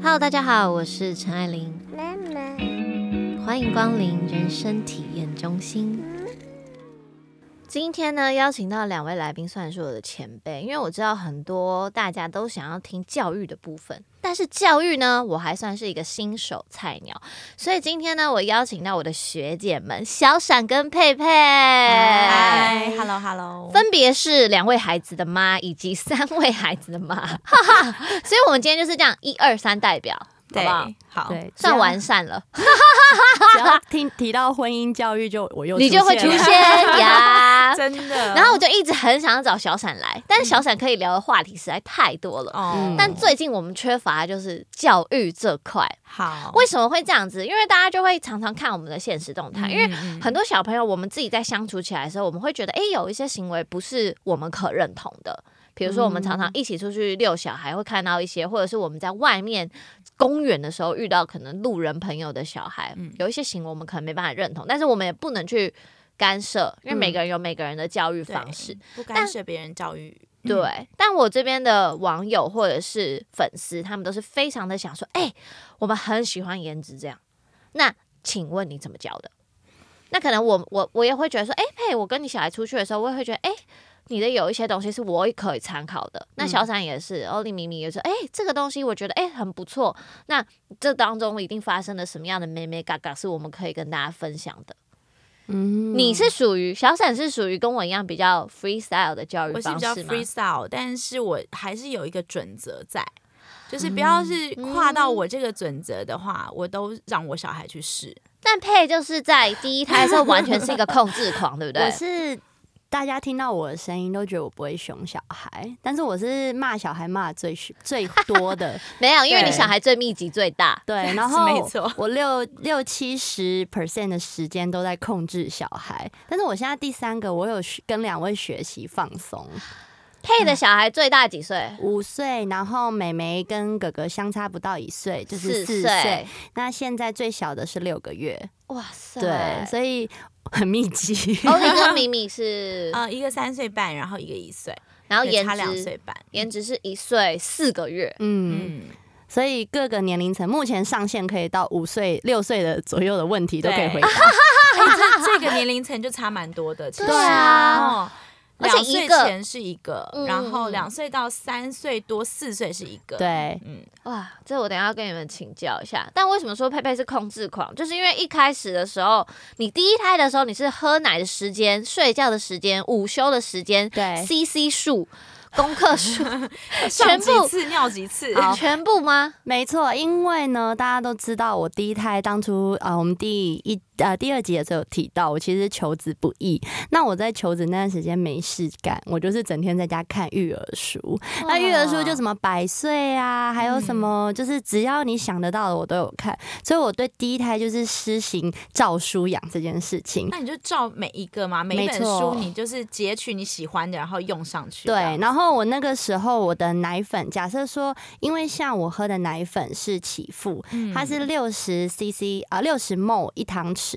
Hello，大家好，我是陈爱玲，妈妈，欢迎光临人生体验中心。今天呢，邀请到两位来宾，算是我的前辈，因为我知道很多大家都想要听教育的部分，但是教育呢，我还算是一个新手菜鸟，所以今天呢，我邀请到我的学姐们小闪跟佩佩，嗨，Hello Hello，分别是两位孩子的妈以及三位孩子的妈，哈哈，所以我们今天就是这样一二三代表，好对不好？好，对，算完善了，只要 听提到婚姻教育就，我又你就会出了现呀。真的。然后我就一直很想要找小闪来，但是小闪可以聊的话题实在太多了。但最近我们缺乏的就是教育这块，好，为什么会这样子？因为大家就会常常看我们的现实动态，因为为很多小朋友我们自己在相处起来的时候，我们会觉得，哎，有一些行为不是我们可认同的。比如说，我们常常一起出去遛小孩，会看到一些，或者是我们在外面公园的时候遇到可能路人朋友的小孩，嗯有一些行为我们可能没办法认同，但是我们也不能去干涉，因为每个人有每个人的教育方式。不干涉别人教育，嗯对，但我这边的网友或者是粉丝，他们都是非常的想说，哎、我们很喜欢颜值这样。那请问你怎么教的？那可能我我我也会觉得说，哎、佩，我跟你小孩出去的时候，我也会觉得，哎、你的有一些东西是我也可以参考的。那小闪也是，欧丽明明也说，哎、这个东西我觉得哎、很不错。那这当中一定发生了什么样的妹妹嘎嘎，是我们可以跟大家分享的。嗯你是属于小闪是属于跟我一样比较 freestyle 的教育我是比较方式吗？freestyle，但是我还是有一个准则在，就是不要是跨到我这个准则的话，我都让我小孩去试。但佩就是在第一胎的时候完全是一个控制狂，对不对我？是大家听到我的声音都觉得我不会凶小孩，但是我是骂小孩骂得最最多的，没有，因为你小孩最密集最大。对，然是后没错我六六七十 percent 的时间都在控制小孩，但是我现在第三个，我有跟两位学习放松，佩的小孩最大几岁？五岁，然后妹妹跟哥哥相差不到一岁，就是四岁岁，。那现在最小的是六个月，哇塞！对，所以很密集。欧丽跟米米是，呃，一个三岁半，然后一个一岁，然后颜对差两值岁半。颜值是一岁四个月。嗯，嗯，所以各个年龄层目前上限可以到五岁、六岁的左右的问题都可以回答。哎这这个年龄层就差蛮多的，其实对啊哦而且两岁一个前是一个嗯，然后嗯两岁到三岁多四岁是一个，，对，嗯，哇，这我等一下要跟你们请教一下。但为什么说佩佩是控制狂？就是因为一开始的时候，你第一胎的时候，你是喝奶的时间、睡觉的时间、午休的时间、对 CC 数、功课数，上全部几次尿几次，全部吗？没错，因为呢，大家都知道我第一胎当初啊、呃我们第一呃第二集的时候有提到，我其实求子不易。那我在求子那段时间没事干，我就是整天在家看育儿书。那育儿书就什么百岁啊，还有什么就是只要你想得到的我都有看，所以我对第一胎就是施行照书养这件事情。那你就照每一个嘛，每一本书你就是截取你喜欢的，然后用上去。对，然后我那个时候我的奶粉，假设说，因为像我喝的奶粉是起伏，嗯它是六十 CC 啊六十 ml 一汤匙。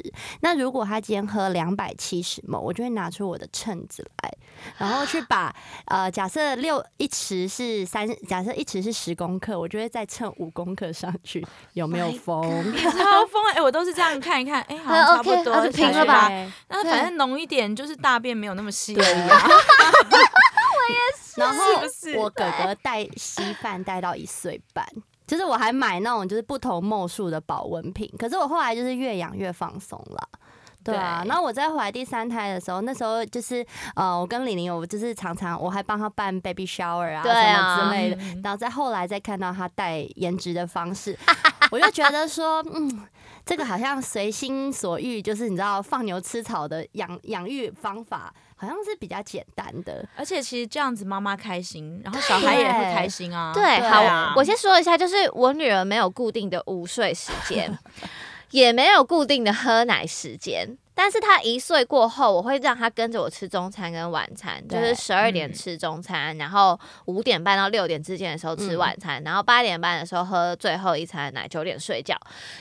那如果他今天喝两百七十 ml，我就会拿出我的秤子来，然后去把呃假设六一匙是三，假设一匙是十公克，我就会再称五公克上去，有没有 My 疯？超疯哎、我都是这样看一看，哎、好像呃差不多，啊就平了吧那反正浓一点，就是大便没有那么稀而对已啊。然后我哥哥带稀饭带到一岁半，就是我还买那种就是不同墨数的保温瓶，可是我后来就是越养越放松了。对啊，对然后我在怀第三胎的时候，那时候就是呃，我跟李玲，我就是常常我还帮她办 baby shower 啊，对什啊么之类的。嗯然后再后来再看到她带颜值的方式，我就觉得说，嗯，这个好像随心所欲，就是你知道放牛吃草的养养育方法，好像是比较简单的。而且其实这样子妈妈开心，然后小孩也会开心啊。对，对好，啊我先说一下，就是我女儿没有固定的午睡时间，也没有固定的喝奶时间。但是他一岁过后，我会让他跟着我吃中餐跟晚餐，就是十二点嗯吃中餐，然后五点半到六点之间的时候吃嗯晚餐，然后八点半的时候喝最后一餐奶，九点睡觉。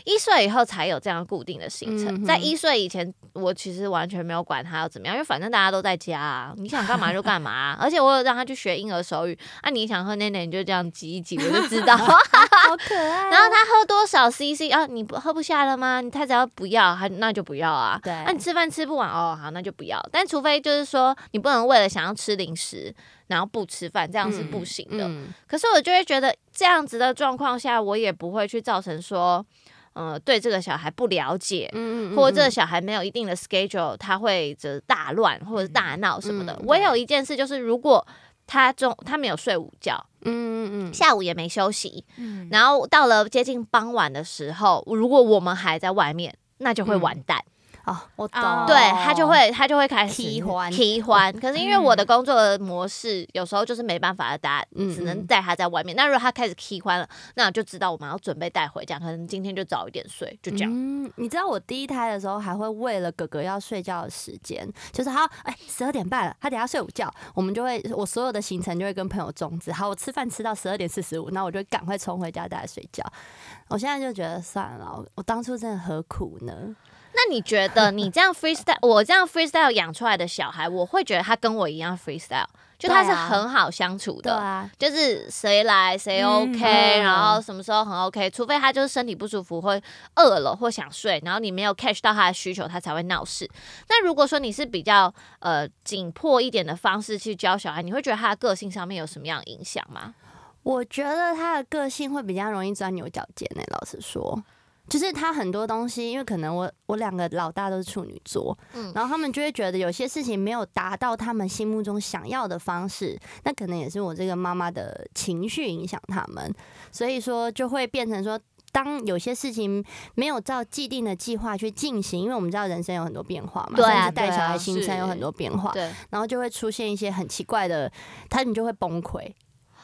一岁以后才有这样固定的行程，嗯在一岁以前，我其实完全没有管他要怎么样，因为反正大家都在家啊，你想干嘛就干嘛啊、而且我有让他去学婴儿手语，啊，你想喝奶奶你就这样挤一挤，我就知道。好可爱然后他喝多少 CC 啊？你不喝不下了吗？你太只要不要，还那就不要啊。对那、你吃饭吃不完哦，好，那就不要。但除非就是说，你不能为了想要吃零食，然后不吃饭，这样是不行的。嗯可是我就会觉得，这样子的状况下，我也不会去造成说，呃，对这个小孩不了解。嗯或者这个小孩没有一定的 schedule，他会就是大乱或者大闹什么的。嗯我有一件事就是，如果他中他没有睡午觉，嗯嗯嗯，下午也没休息，嗯然后到了接近傍晚的时候，如果我们还在外面，那就会嗯完蛋。哦，我懂，哦对他就会他就会开始踢欢踢欢。可是因为我的工作的模式，有时候就是没办法带，嗯只能带他在外面。那如果他开始踢欢了，那我就知道我们要准备带回家，可能今天就早一点睡，就这样。嗯，你知道我第一胎的时候还会为了哥哥要睡觉的时间，就是好，哎，十二点半了，他等下睡午觉，我们就会我所有的行程就会跟朋友终止。好，我吃饭吃到十二点四十五，那我就赶快冲回家带他睡觉。我现在就觉得算了，我我当初真的何苦呢？那你觉得你这样 freestyle，我这样 freestyle 养出来的小孩，我会觉得他跟我一样 freestyle，就他是很好相处的。对啊，就是谁来谁嗯 OK，、嗯然后什么时候很 OK，除非他就是身体不舒服或饿了或想睡，然后你没有 catch 到他的需求，他才会闹事。那如果说你是比较呃紧迫一点的方式去教小孩，你会觉得他的个性上面有什么样的影响吗？我觉得他的个性会比较容易钻牛角尖呢、老实说。就是他很多东西，因为可能我我两个老大都是处女座，嗯然后他们就会觉得有些事情没有达到他们心目中想要的方式，那可能也是我这个妈妈的情绪影响他们，所以说就会变成说。当有些事情没有照既定的计划去进行，因为我们知道人生有很多变化嘛，对啊带小孩新生有很多变化，对，然后就会出现一些很奇怪的，他们就会崩溃。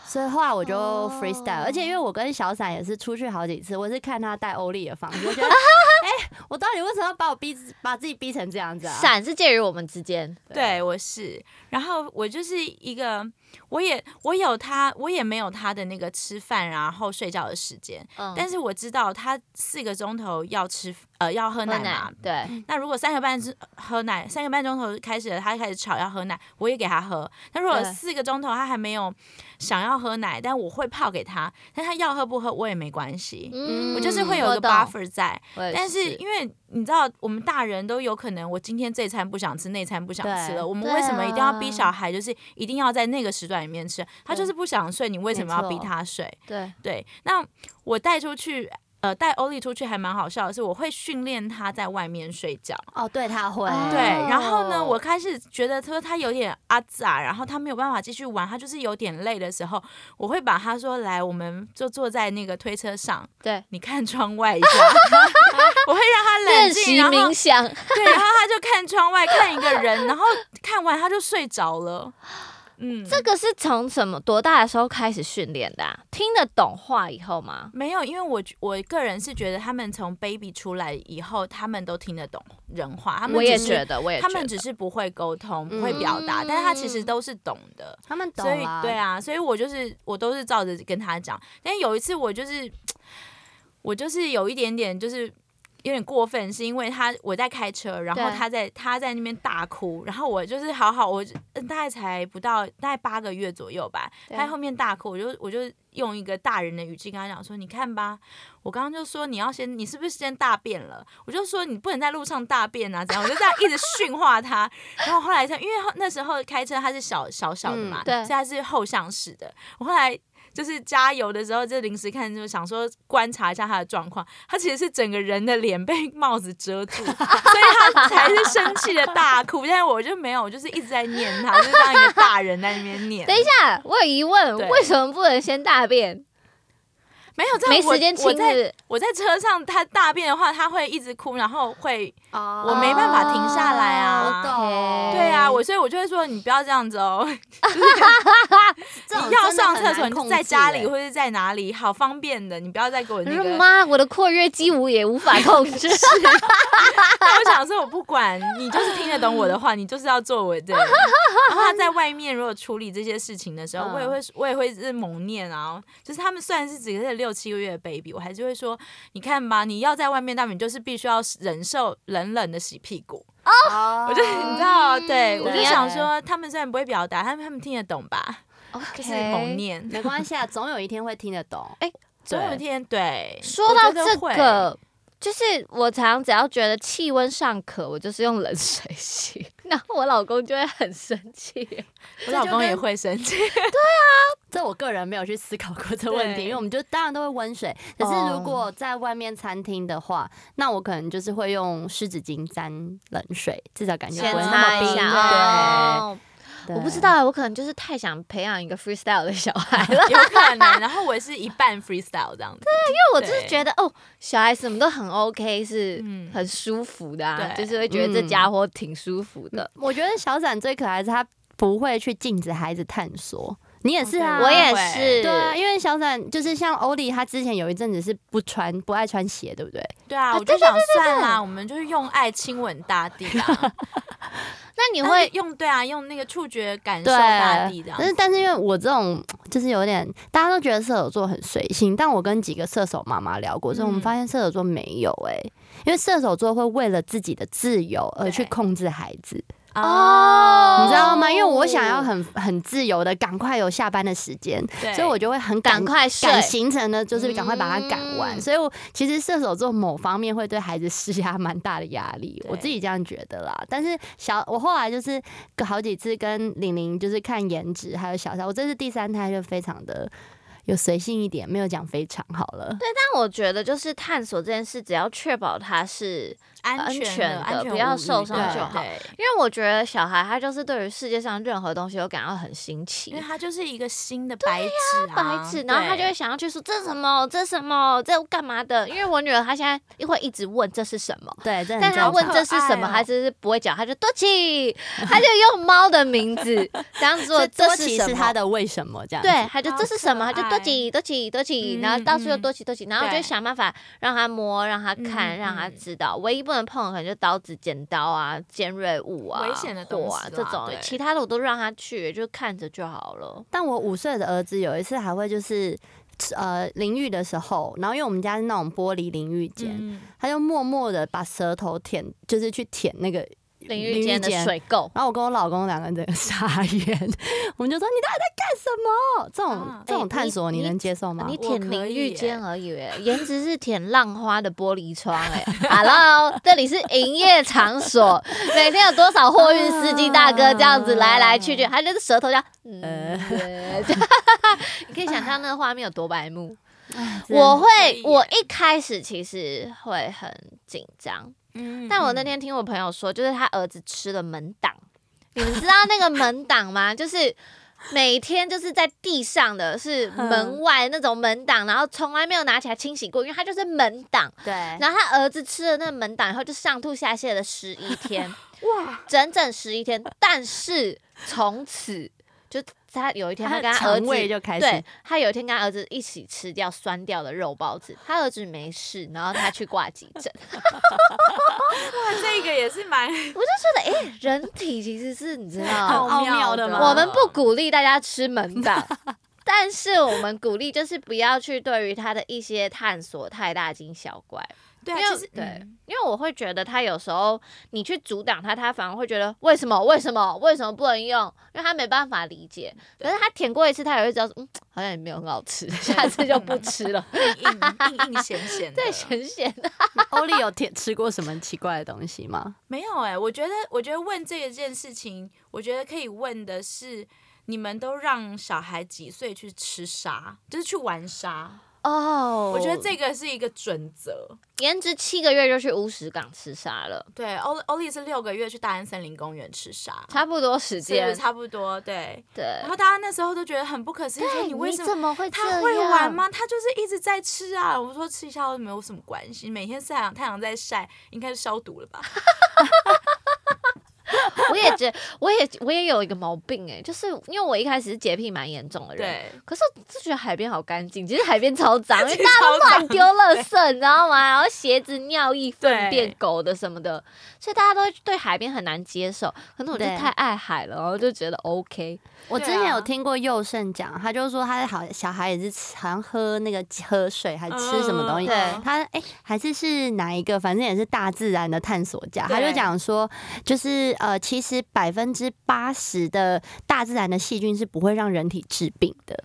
所以后来我就哦。freestyle，、而且因为我跟小伞也是出去好几次，我是看他带欧丽的方式，我觉得，哎、我到底为什么要把我逼把自己逼成这样子啊？伞是介于我们之间，对，我是，然后我就是一个，我也我有他，我也没有他的那个吃饭然后睡觉的时间，嗯但是我知道他四个钟头要吃呃要喝喝奶嘛，对，那如果三个半是喝奶，三个半钟头开始了，他开始吵要喝奶，我也给他喝。那如果四个钟头他还没有想要喝奶，但我会泡给他，但他要喝不喝我也没关系，嗯我就是会有一个 buffer 在。但是因为你知道，我们大人都有可能，我今天这餐不想吃，那餐不想吃了。我们为什么一定要逼啊小孩，就是一定要在那个时段里面吃？他就是不想睡，你为什么要逼他睡？对，对，那我带出去，呃，带欧丽出去还蛮好笑的是，我会训练他在外面睡觉。哦，对，他会，哦对，然后呢，我开始觉得说他有点阿杂，然后他没有办法继续玩，他就是有点累的时候，我会把他说来，我们就坐在那个推车上，对，你看窗外一下，我会让他冷静，然后冥想，对，然后他就看窗外看一个人，然后看完他就睡着了。嗯，这个是从什么多大的时候开始训练的、啊？听得懂话以后吗？没有，因为我我个人是觉得他们从 baby 出来以后，他们都听得懂人话，他们我也觉得，我也他们只是不会沟通，不会表达，但是他其实都是懂的。他们懂所以啊，对啊，所以我就是我都是照着跟他讲。但有一次我就是 我就是有一点点就是。有点过分，是因为他我在开车，然后他在他在那边大哭，然后我就是好好，我呃大概才不到大概八个月左右吧，他在后面大哭，我就我就用一个大人的语气跟他讲说：“你看吧，我刚刚就说你要先，你是不是先大便了？我就说你不能在路上大便啊，怎样？我就这样一直训话他。然后后来他因为那时候开车他是小小小的嘛，嗯对所以他是后向式的。我后来就是加油的时候，就临时看，就想说观察一下他的状况。他其实是整个人的脸被帽子遮住，所以他才是生气的大哭。但是我就没有，我就是一直在念他，就是当一个大人在那边念。等一下，我有疑问，为什么不能先大便？没有这样我没时间亲我在我在车上，他大便的话，他会一直哭，然后会哦我没办法停下来啊。对啊，我所以我就会说你不要这样子哦，你要上厕所你在家里欸或者在哪里，好方便的，你不要再给我我那个。说妈，我的括约肌我也无法控制。那我想说，我不管你，就是听得懂我的话，你就是要做我的。然后他在外面如果处理这些事情的时候，嗯我也会我也会是猛念啊，就是他们虽然是只是六七个月的 baby，我还是会说，你看吧，你要在外面，那你就是必须要忍受冷冷的洗屁股。哦我就你知道，对我就想说，他们虽然不会表达，他们他们听得懂吧？OK，就是蒙念。没关系啊，总有一天会听得懂。总有一天，对，说到这会个，就是我常常只要觉得气温尚可，我就是用冷水洗，然后我老公就会很生气。我老公也会生气。对啊 这我个人没有去思考过这问题，因为我们就当然都会温水。可是如果在外面餐厅的话，那我可能就是会用湿纸巾沾冷水，至少感觉不会那么冰。对，我不知道，我可能就是太想培养一个 freestyle 的小孩了，有可能，然后我是一半 freestyle 这样子。对因为我就是觉得哦，小孩什么都很 OK，是嗯很舒服的、就是会觉得这家伙挺舒服的。我觉得小展最可爱是他不会去禁止孩子探索。你也是啊，哦我也是，对啊，因为小伞就是像欧弟，他之前有一阵子是不穿不爱穿鞋，对不对？对啊，我就想算啦，我们就是用爱亲吻大地啊。那你你会用对啊，用那个触觉感受大地这样但是但是因为我这种就是有点，大家都觉得射手座很随性，但我跟几个射手妈妈聊过所以，我们嗯发现射手座没有哎、因为射手座会为了自己的自由而去控制孩子，哦你知道吗？因为我想要很很自由的，赶快有下班的时间，所以我就会很赶赶快睡赶行程呢，就是赶快把它赶完。嗯所以我其实射手座某方面会对孩子施压蛮大的压力，我自己这样觉得啦。但是小我后来就是好几次跟玲玲就是看颜值，还有小三，我这是第三胎就非常的。有随性一点，没有讲非常好了。对但我觉得就是探索这件事，只要确保它是，安安全全的不要受伤就好对因为我觉得小孩他就是对于世界上任何东西都感到很新奇因为。他就是一个新的白纸啊，白纸，然后他就会想要去说这是什么，这是什么，这干嘛的？因为我女儿她现在会一直问这是什么，对，但她问这是什么，好可爱哦她就是不会讲，她就多奇，她就用猫的名字这多奇是什么。是他的为什么这样？对，他就这是什么，他就多奇多奇多奇，嗯然后到处又嗯多奇多奇，然后就想办法让他摸，让他看，嗯让他嗯知道。唯一不能碰的可能就刀子、剪刀啊、尖锐物啊、危险的东火啊这种对，其他的我都让他去，就看着就好了。但我五岁的儿子有一次还会就是呃淋浴的时候，然后因为我们家是那种玻璃淋浴间，嗯他就默默的把舌头舔，就是去舔那个淋浴间的水垢，然后我跟我老公两个人整个 傻眼，我们就说你到底在干什么？这种、啊这种哎探索你能接受吗？舔淋浴以间而已耶，颜值是舔浪花的玻璃窗哎。Hello，这里是营业场所，每天有多少货运司机大哥这样子来来去去，还就是舌头这样，嗯，对，你可以想象那个画面有多白目。我会我一开始其实会很紧张，嗯但我那天听我朋友说，就是他儿子吃了门挡，你们知道那个门挡吗？就是每天就是在地上的是门外那种门挡，然后从来没有拿起来清洗过，因为它就是门挡。对，然后他儿子吃了那个门挡以后，就上吐下泻了十一天，哇，整整十一天。但是从此就他有一天，他他跟他儿的肠胃子。就开始对他有一天跟他儿子一起吃掉酸掉的肉包子，他儿子没事，然后他去挂急诊。哇，这个也是蛮我就觉得，哎、人体其实是你知道，奥妙的吗我们不鼓励大家吃门板，但是我们鼓励就是不要去对于他的一些探索太大惊小怪。对啊，因为其实对嗯因为我会觉得他有时候你去阻挡他，他反而会觉得为什么为什么为什么不能用？因为他没办法理解。可是他舔过一次，他也会知道，嗯，好像也没有很好吃，下次就不吃了。硬硬硬硬咸咸的，对，咸咸的。欧丽有舔吃过什么奇怪的东西吗？没有哎、我觉得，我觉得问这一件事情，我觉得可以问的是，你们都让小孩几岁去吃沙，就是去玩沙？哦，我觉得这个是一个准则。颜值七个月就去乌石港吃沙了，对，欧欧丽是六个月去大安森林公园吃沙，差不多时间。差不多对。对然，后大家那时候都觉得很不可思议，说，你为什么？怎么会？他会玩？吗？他就是一直在吃啊！我说吃一下都没有什么关系，每天晒阳太阳在晒，应该是消毒了吧？我也觉，我也我也有一个毛病哎、就是因为我一开始是洁癖蛮严重的人，对，可是就觉得海边好干净，其实海边超脏，因为大家都乱丢垃圾，你知道吗？然后鞋子、尿液、粪便、狗的什么的，所以大家都对海边很难接受。可能我就太爱海了，然后就觉得 OK。我之前有听过佑胜讲，他就说他好小孩也是吃好像喝那个喝水还吃什么东西，对。他哎、还是是哪一个，反正也是大自然的探索家，他就讲说，就是呃，其实百分之八十的大自然的细菌是不会让人体治病的，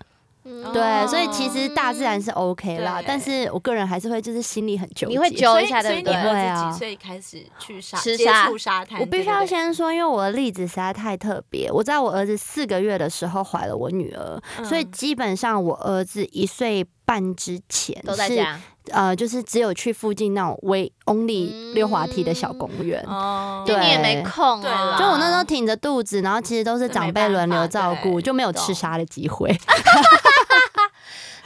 对，所以其实大自然是 OK 啦，但是我个人还是会就是心里很纠结，你会揪一下所以所以对不对？你儿子会啊几岁开始去沙接吃沙触沙滩？我必须要先说，因为我的例子实在太特别。我在我儿子四个月的时候怀了我女儿，所以嗯基本上我儿子一岁半之前都在家，呃，就是只有去附近那种微 only 嗯溜滑梯的小公园。哦，就你也没空对就我那时候挺着肚子，然后其实都是长辈轮流照顾，就没有吃沙的机会。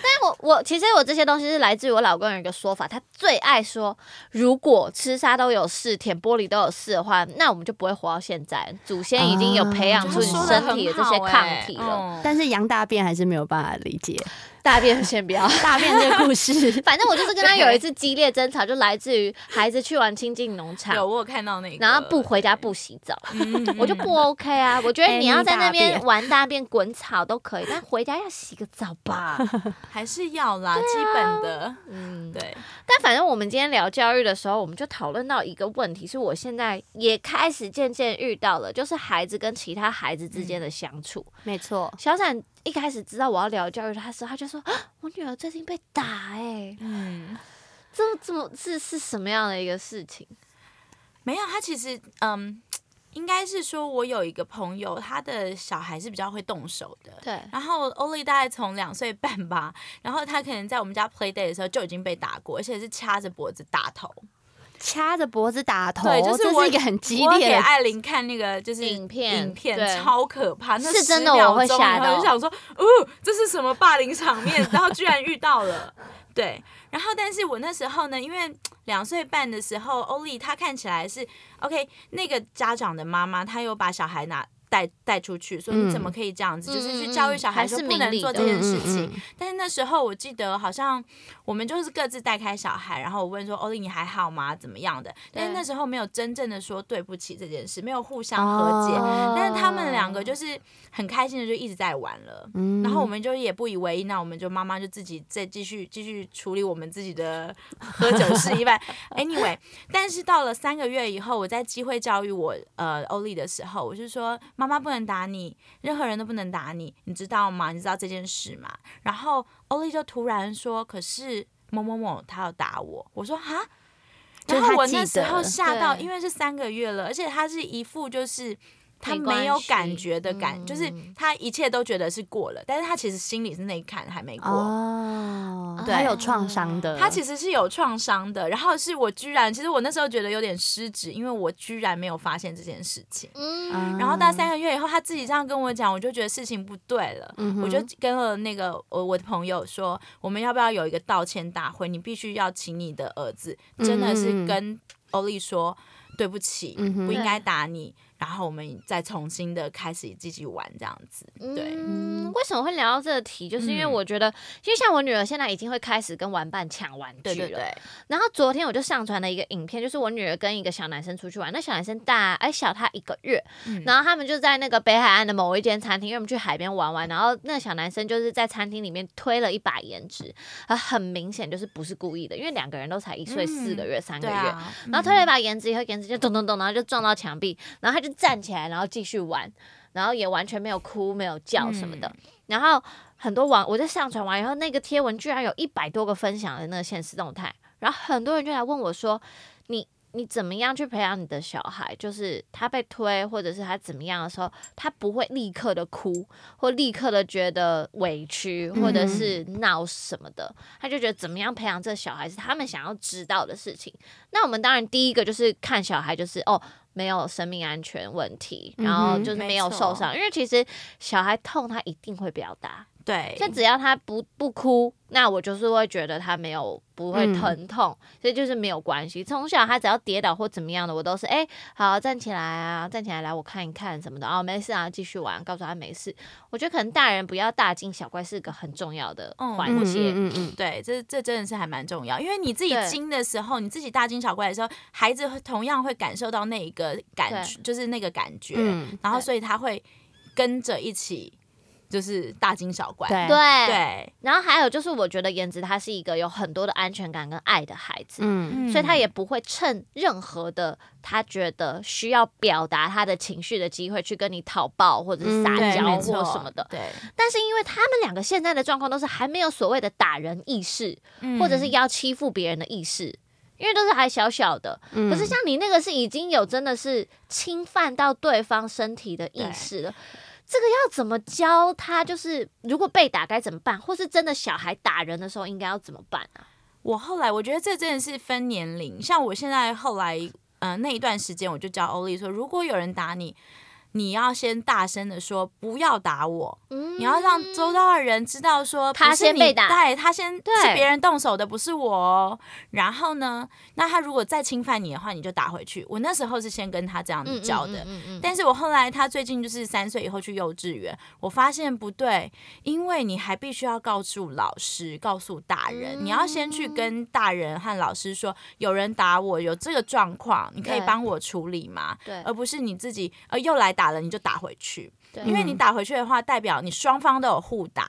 但我我其实我这些东西是来自于我老公有一个说法，他最爱说，如果吃沙都有事，舔玻璃都有事的话，那我们就不会活到现在。祖先已经有培养出身体的这些抗体了。了但是羊大便还是没有办法理解大便先不要。大便这个故事。反正我就是跟他有一次激烈争吵，就来自于孩子去玩亲近农场，有我有看到那个，然后不回家不洗澡，嗯，我就不 OK 啊。我觉得哎你要在那边玩大便、滚草都可以，但回家要洗个澡吧。还是要啦，基本的，嗯，对，但反正我们今天聊教育的时候，我们就讨论到一个问题，是我现在也开始渐渐遇到了，就是孩子跟其他孩子之间的相处。没错，小闪一开始知道我要聊教育他的时候，他就说：“啊，我女儿最近被打、欸，嗯，这这么是是什么样的一个事情？没有，他其实嗯，应该是说我有一个朋友，他的小孩是比较会动手的。对，然后欧丽大概从两岁半吧，然后他可能在我们家 play day 的时候就已经被打过，而且是掐着脖子打头。掐着脖子打头，对就是一个很激我给艾琳看那个就是影片影片超可怕，那是真的10秒我会钟吓到就想说，哦，这是什么霸凌场面？然后居然遇到了，对。然后，但是我那时候呢，因为两岁半的时候，欧丽她看起来是 OK，那个家长的妈妈，她有把小孩拿。带带出去，说你怎么可以这样子？嗯就是去教育小孩是说不能做这件事情。嗯但是那时候我记得好像我们就是各自带开小孩，然后我问说欧丽你还好吗？怎么样的？但是那时候没有真正的说对不起这件事，没有互相和解。哦但是他们两个就是很开心的就一直在玩了。嗯然后我们就也不以为意，那我们就妈妈就自己再继续继续处理我们自己的 喝酒事宜吧。Anyway，但是到了三个月以后，我在机会教育我呃欧丽的时候，我就说妈妈不能打你，任何人都不能打你，你知道吗？你知道这件事吗？然后欧丽就突然说，可是某某某他要打我，我说哈。然后我那时候吓到，因为是三个月了，而且他是一副就是他没有感觉的感，就是嗯他一切都觉得是过了，但是他其实心里是那一坎还没过。哦，对他有创伤的，他其实是有创伤的，然后是我居然，其实我那时候觉得有点失职，因为我居然没有发现这件事情。嗯，然后到三个月以后，他自己这样跟我讲，我就觉得事情不对了。嗯我就跟了那个我我的朋友说，我们要不要有一个道歉大会？你必须要请你的儿子，真的是跟欧丽说对不起，嗯不应该打你，然后我们再重新的开始继续玩这样子。对，嗯，为什么会聊到这个题？就是因为嗯我觉得，因为像我女儿现在已经会开始跟玩伴抢玩具了。对对对，然后昨天我就上传了一个影片，就是我女儿跟一个小男生出去玩，那小男生大哎小她一个月，嗯然后他们就在那个北海岸的某一间餐厅，因为我们去海边玩玩，然后那个小男生就是在餐厅里面推了一把颜值，啊，很明显就是不是故意的，因为两个人都才一岁四个月、三个月，对啊，然后推了一把颜值以后，颜值就咚咚咚，然后就撞到墙壁，然后他就站起来，然后继续玩，然后也完全没有哭、没有叫什么的。然后很多网我在上传完以后，那个贴文居然有一百多个分享的那个现实动态，然后很多人就来问我说：“你你怎么样去培养你的小孩，就是他被推或者是他怎么样的时候，他不会立刻的哭，或立刻的觉得委屈，或者是闹什么的，他就觉得怎么样培养这小孩是他们想要知道的事情。那我们当然第一个就是看小孩，就是哦。没有生命安全问题，然后就是没有受伤，因为其实小孩痛他一定会表达，对，就只要他不不哭，那我就是会觉得他没有不会疼痛，所以就是没有关系。从小他只要跌倒或怎么样的，我都是哎好站起来啊，站起来来我看一看什么的哦，没事啊，继续玩，告诉他没事。我觉得可能大人不要大惊小怪是个很重要的环节，嗯嗯，对，这这真的是还蛮重要，因为你自己惊的时候，你自己大惊小怪的时候，孩子会同样会感受到那一个感觉，就是那个感觉，然后所以他会跟着一起。就是大惊小怪，对对。然后还有就是，我觉得颜值他是一个有很多的安全感跟爱的孩子，嗯，所以他也不会趁任何的他觉得需要表达他的情绪的机会去跟你讨抱或者是撒娇或什么的。对。但是因为他们两个现在的状况都是还没有所谓的打人意识，或者是要欺负别人的意识，因为都是还小小的。可是像你那个是已经有真的是侵犯到对方身体的意识了。这个要怎么教他？就是如果被打该怎么办，或是真的小孩打人的时候应该要怎么办啊？我后来我觉得这真的是分年龄，像我现在后来，嗯，那一段时间我就教欧丽说，如果有人打你。你要先大声的说不要打我，你要让周遭的人知道说他先被打，对他先是别人动手的，不是我。哦然后呢，那他如果再侵犯你的话，你就打回去。我那时候是先跟他这样子教的，但是我后来他最近就是三岁以后去幼稚园，我发现不对，因为你还必须要告诉老师，告诉大人，你要先去跟大人和老师说，有人打我，有这个状况，你可以帮我处理吗？对，而不是你自己呃又来打。打了你就打回去，因为你打回去的话，代表你双方都有互打。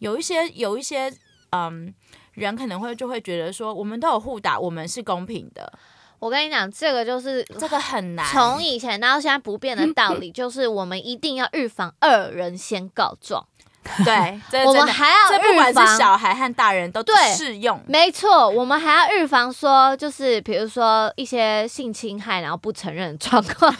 有一些有一些嗯人可能会就会觉得说，我们都有互打，我们是公平的。我跟你讲，这个就是这个很难，从以前到现在不变的道理，就是我们一定要预防二人先告状。对，我们还要预防小孩和大人都适用。没错，我们还要预防说，就是比如说一些性侵害然后不承认的状况，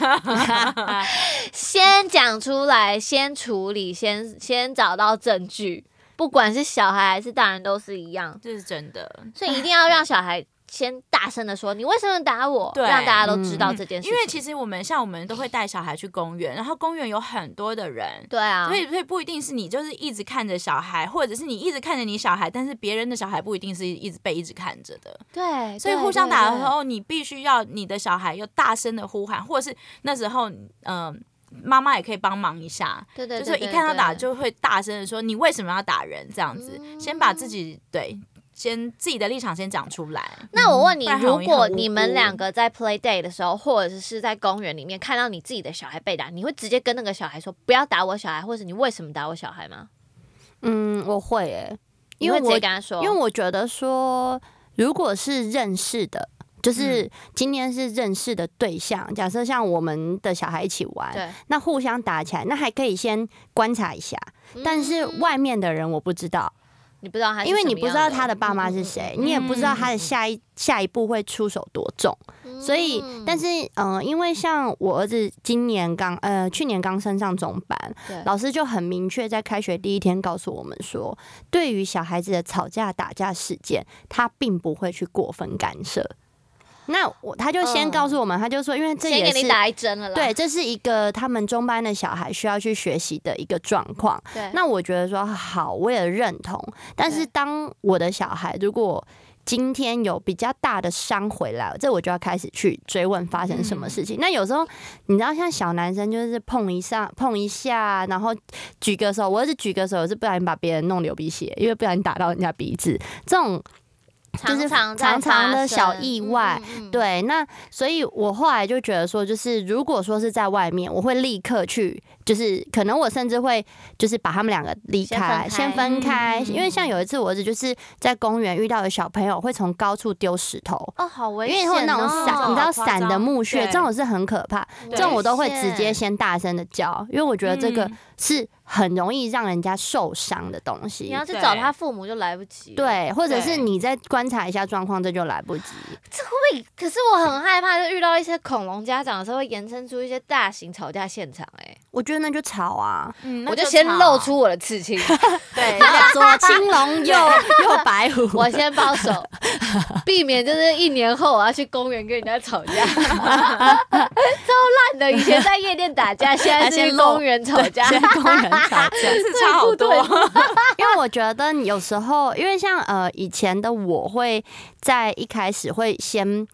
先讲出来，先处理，先先找到证据，不管是小孩还是大人都是一样，这是真的。所以一定要让小孩。先大声的说，你为什么打我？让大家都知道这件事。因为其实我们像我们都会带小孩去公园，然后公园有很多的人，对啊，所以所以不一定是你就是一直看着小孩，或者是你一直看着你小孩，但是别人的小孩不一定是一直被一直看着的。对，所以互相打的时候，你必须要你的小孩要大声的呼喊，或者是那时候嗯，妈妈也可以帮忙一下。对对，就是一看到打就会大声的说你为什么要打人这样子，先把自己对。先自己的立场先讲出来。那我问你，如果你们两个在 play day 的时候，或者是在公园里面看到你自己的小孩被打，你会直接跟那个小孩说不要打我小孩，或者你为什么打我小孩吗？嗯，我会诶，因为我跟他说，因为我觉得说，如果是认识的，就是今天是认识的对象，假设像我们的小孩一起玩，对，那互相打起来，那还可以先观察一下，但是外面的人我不知道。你不知道他，因为你不知道他的爸妈是谁，你也不知道他的下一下一步会出手多重，所以，但是，嗯，因为像我儿子今年刚，呃，去年刚升上中班，老师就很明确在开学第一天告诉我们说，对于小孩子的吵架打架事件，他并不会去过分干涉。那我他就先告诉我们，他就说，因为这也是打一针了，对，这是一个他们中班的小孩需要去学习的一个状况。对，那我觉得说好，我也认同。但是当我的小孩如果今天有比较大的伤回来，这我就要开始去追问发生什么事情。那有时候你知道，像小男生就是碰一下碰一下，然后举个手，我是举个手，是不小心把别人弄流鼻血，因为不小心打到人家鼻子，这种。就是常常的小意外，对，那所以我后来就觉得说，就是如果说是在外面，我会立刻去就是可能我甚至会就是把他们两个离开，先先分分开，嗯因为像有一次我儿子就是在公园遇到有小朋友会从高处丢石头。哦，好危险哦！为会有那种伞，你知道伞的张木屑，这种是很可怕。这种我都会直接先大声的叫，因为我觉得这个嗯是很容易让人家受伤的东西你要。去找他父母就来不及。对，或者是你再观察一下状况，这就来不及。这会，可是我很害怕，就遇到一些恐龙家长的时候，会延伸出一些大型吵架现场、哎，我觉得那就吵啊，我就先露出我的刺青，对，左 青龙右右 白虎。我先包手，避免就是一年后我要去公园跟人家吵架，超烂的。以前在夜店打架，现在是去公园吵架。先公园吵架，是差好多。因为我觉得有时候，因为像呃以前的我会在一开始会先。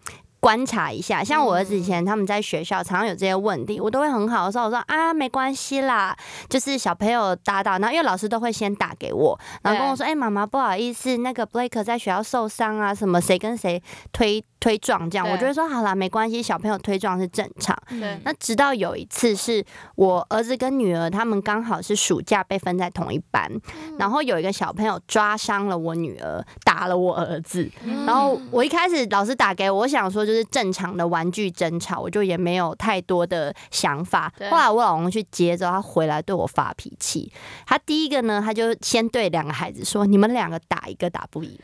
观察一下，像我儿子以前他们在学校常常有这些问题，我都会很好的时候我说啊没关系啦，就是小朋友打到，然后因为老师都会先打给我，然后跟我说，哎、妈妈不好意思，那个 Blake 在学校受伤啊，什么谁跟谁推推撞这样，我就会说好啦，没关系，小朋友推撞是正常。对。那直到有一次是我儿子跟女儿他们刚好是暑假被分在同一班，然后有一个小朋友抓伤了我女儿，打了我儿子。嗯。然后我一开始老师打给我，我想说就是正常的玩具争吵，我就也没有太多的想法。后来我老公去接之后，他回来对我发脾气。他第一个呢，他就先对两个孩子说：“你们两个打一个打不赢。”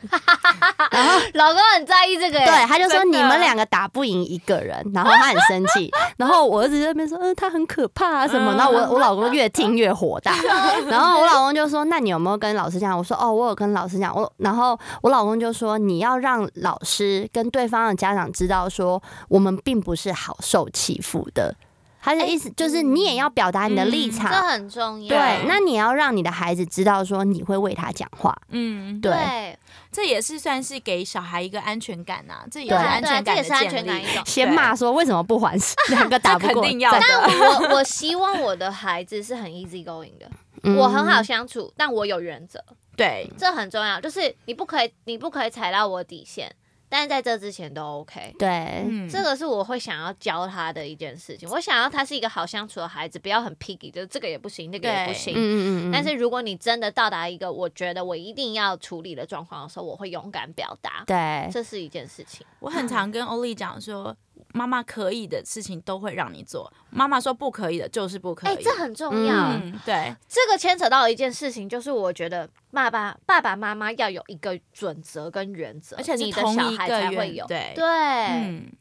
然后老公很在意这个、对，哎他就说你们两个打不赢一个人，然后他很生气，然后我儿子在那边说，嗯，他很可怕啊什么，嗯然后我我老公越听越火大，然后我老公就说，那你有没有跟老师讲？我说哦，我有跟老师讲，我然后我老公就说，你要让老师跟对方的家长知道说，我们并不是好受欺负的。他的意思就是你也要表达你的立嗯场，这很重要。对，那你要让你的孩子知道说你会为他讲话，嗯，对对这也是算是给小孩一个安全感呐，这也是安全感这也是安全。感一种。先骂说为什么不还手，两个打不过，这肯定要但我 我希望我的孩子是很 easy going 的，嗯我很好相处，但我有原则，对，这很重要。就是你不可以，你不可以踩到我底线，但是在这之前都 OK。对，嗯，这个是我会想要教他的一件事情。我想要他是一个好相处的孩子，不要很 picky，就是这个也不行，那个也不对行。嗯嗯嗯，但是如果你真的到达一个我觉得我一定要处理的状况的时候，我会勇敢表达，对，这是一件事情。我很常跟欧丽讲说，妈妈可以的事情都会让你做，妈妈说不可以的就是不可哎、以。这很重要。嗯嗯，对，这个牵扯到一件事情，就是我觉得爸爸爸爸妈妈要有一个准则跟原则，而且你的小孩才会有。对对，嗯，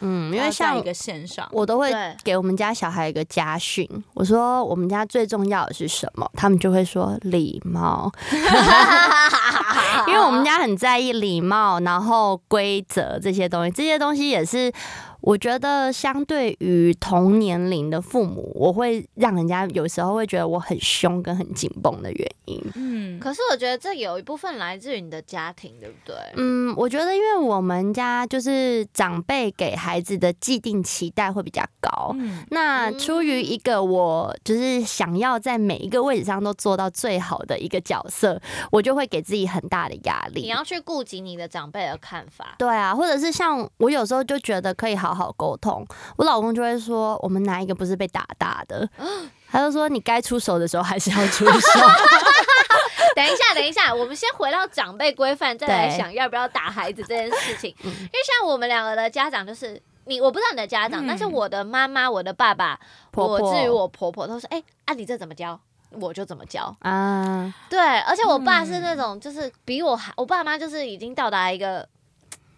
嗯，因为像一个线上，我都会对给我们家小孩一个家训，我说我们家最重要的是什么，他们就会说礼貌，因为我们家很在意礼貌，然后规则这些东西，这些东西也是。我觉得相对于同年龄的父母，我会让人家有时候会觉得我很凶跟很紧绷的原因。嗯，可是我觉得这有一部分来自于你的家庭，对不对？嗯，我觉得因为我们家就是长辈给孩子的既定期待会比较高，嗯那出于一个我就是想要在每一个位置上都做到最好的一个角色，我就会给自己很大的压力。你要去顾及你的长辈的看法。对啊，或者是像我有时候就觉得可以好好好沟通，我老公就会说我们哪一个不是被打大的，他就说你该出手的时候还是要出手。等一下，等一下，我们先回到长辈规范，再来想要不要打孩子这件事情。嗯。因为像我们两个的家长，就是你，我不知道你的家长，嗯。但是我的妈妈、我的爸爸，婆婆。我至于我婆婆，都说，哎、啊，你这怎么教？我就怎么教，啊，对，而且我爸是那种，就是比我还，我爸妈就是已经到达一个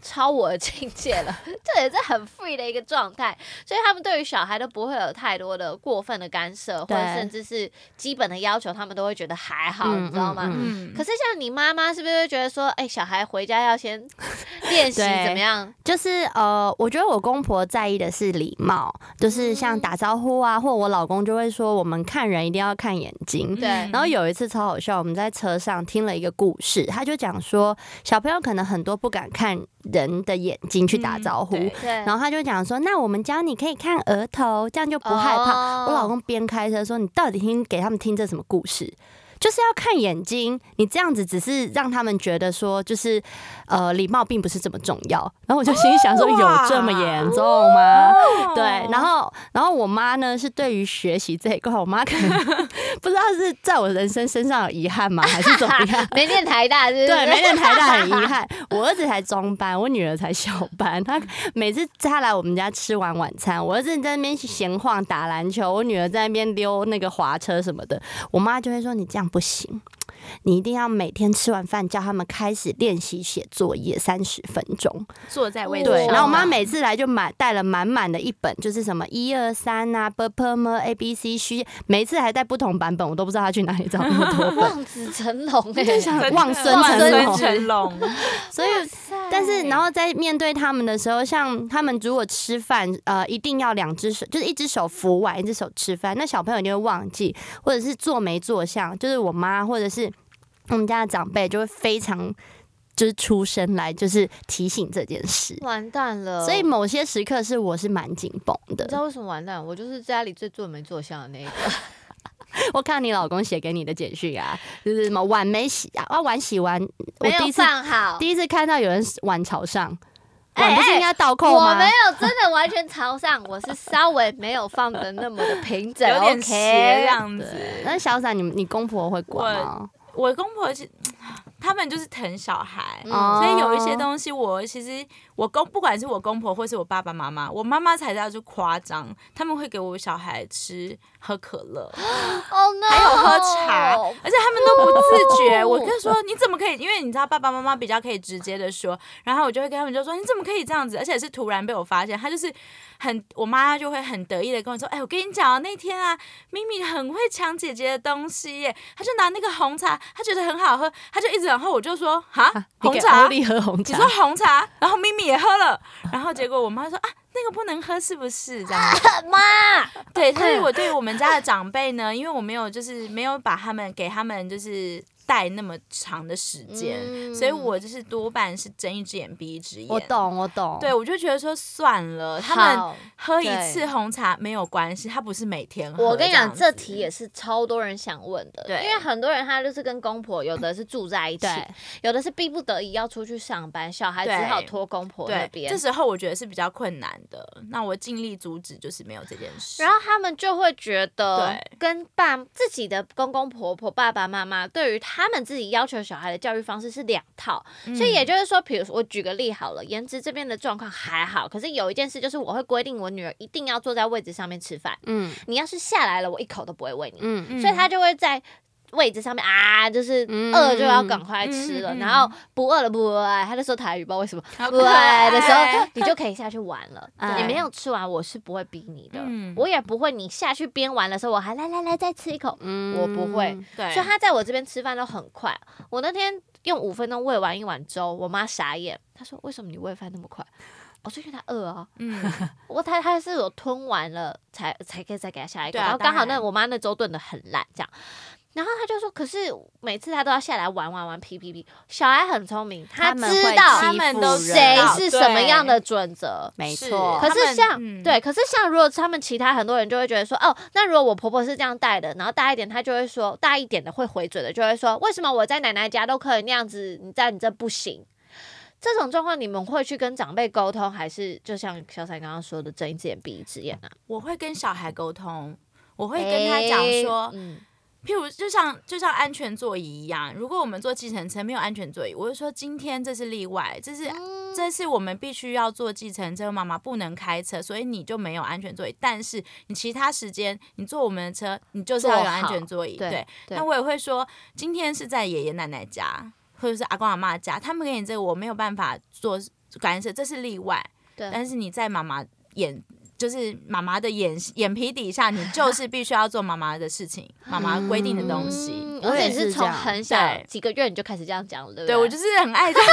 超我的境界了，这也是很 free 的一个状态，所以他们对于小孩都不会有太多的过分的干涉，或者甚至是基本的要求，他们都会觉得还好，嗯你知道吗？嗯嗯，可是像你妈妈是不是会觉得说，哎、小孩回家要先 练习怎么样？就是呃，我觉得我公婆在意的是礼貌，就是像打招呼啊，或我老公就会说，我们看人一定要看眼睛。对嗯然后有一次超好笑，我们在车上听了一个故事，他就讲说，小朋友可能很多不敢看人的眼睛去打招呼，然后他就讲说，那我们教你可以看额头，这样就不害怕。哦我老公边开车说，你到底听给他们听这什么故事？就是要看眼睛。你这样子只是让他们觉得说，就是呃，礼貌并不是这么重要。然后我就心里想说，有这么严重吗？对，然后然后我妈呢是对于学习这一块，我妈可能不知道是在我人生身上有遗憾吗，还是怎么样？没念台大是不是？对，没念台大很遗憾。我儿子才中班，我女儿才小班。他每次他来我们家吃完晚餐，我儿子在那边闲晃打篮球，我女儿在那边溜那个滑车什么的，我妈就会说你这样不行，你一定要每天吃完饭叫他们开始练习写作业三十分钟。坐在位置对，上，然后我妈每次来就买带了满满的一本，就是什么一二三啊 b p m a b c 需，每次还带不同版本，我都不知道她去哪里找那么多本。望子成龙哎、就想望孙成龙成龙，所以但是，然后在面对他们的时候，像他们如果吃饭，呃，一定要两只手，就是一只手扶碗，一只手吃饭。那小朋友一定会忘记，或者是坐没坐相，就是我妈或者是我们家的长辈就会非常就是出声来，就是提醒这件事。完蛋了。所以某些时刻是我是蛮紧绷的。你知道为什么完蛋？我就是家里最坐没坐相的那一个。我看你老公写给你的简讯啊，就是什么碗没洗啊，啊碗洗完，我没有第一次放好，第一次看到有人碗朝上，哎碗不是应该倒扣吗？我没有真的完全朝上，我是稍微没有放的那么的平整，有点斜。样子。那小闪，你你公婆会管吗？我公婆是 他们就是疼小孩，所以有一些东西我其实我公不管是我公婆或是我爸爸妈妈，我妈妈才叫就夸张，他们会给我小孩吃喝可乐，还有喝茶，而且他们都不自觉。我就说 你怎么可以？因为你知道爸爸妈妈比较可以直接的说，然后我就会跟他们就说你怎么可以这样子？而且是突然被我发现，他就是很我妈就会很得意的跟我说，哎，我跟你讲啊，那天啊，咪咪很会抢姐姐的东西耶，他就拿那个红茶，他觉得很好喝，他就一直然后我就说哈红茶欧。丽喝红茶你说，红茶，然后咪咪也喝了，然后结果我妈说啊，那个不能喝，是不是这样？妈，对，所以我对我们家的长辈呢，因为我没有就是没有把他们给他们就是带那么长的时间，嗯所以我就是多半是睁一只眼闭一只眼。我。懂，我懂。对，我就觉得说算了，他们喝一次红茶没有关系，他不是每天喝。我跟你讲，这题也是超多人想问的，对因为很多人他就是跟公婆，有的是住在一起，有的是逼不得已要出去上班，小孩只好对托公婆那，边这。时候我觉得是比较困难的。那我尽力阻止，就是没有这件事。然后他们就会觉得对，跟爸自己的公公婆婆、爸爸妈妈对于他们自己要求小孩的教育方式是两套，嗯。所以也就是说，比如说我举个例好了，颜值这边的状况还好，可是有一件事就是我会规定我女儿一定要坐在位置上面吃饭，嗯。你要是下来了，我一口都不会喂你，嗯。嗯所以她就会在。位置上面啊，就是嗯饿就要赶快吃了，嗯嗯嗯然后不饿了不饿，他就说台语，不知道为什么，好不饿的时候你就可以下去玩了。哎你没有吃完，我是不会逼你的，嗯我也不会你下去边玩的时候，我还来来来再吃一口，嗯我不会。所以他在我这边吃饭都很快。我那天用五分钟喂完一碗粥，我妈傻眼，她说：“为什么你喂饭那么快？”我说：“因为他饿啊。嗯，” 我他他是有吞完了才才可以再给他下一个，然后刚好那我妈那粥炖的很烂，这样。然后他就说：“可是每次他都要下来玩玩玩，P P P。小孩很聪明，他知道他们都谁是什么样的准则。是没错。可是像、嗯对，可是像如果他们其他很多人就会觉得说，哦，那如果我婆婆是这样带的，然后大一点，他就会说大一点的会回嘴的，就会说，为什么我在奶奶家都可以那样子，你在你这不行？这种状况你们会去跟长辈沟通，还是就像小彩刚刚说的，睁一只眼闭一只眼啊？我会跟小孩沟通，我会跟他讲说，嗯，譬如就像就像安全座椅一样，如果我们坐计程车没有安全座椅，我就说今天这是例外，这是。这是我们必须要坐计程车，妈妈不能开车，所以你就没有安全座椅。但是你其他时间你坐我们的车，你就是要有安全座椅。对那我也会说，今天是在爷爷奶奶家，或者是阿公阿妈家，他们给你这个我没有办法做干涉，这是例外。对但是你在妈妈眼，就是妈妈的眼眼皮底下，你就是必须要做妈妈的事情，妈妈规定的东西。嗯我也而且是从很小几个月你就开始这样讲了，对不对我就是很爱这样，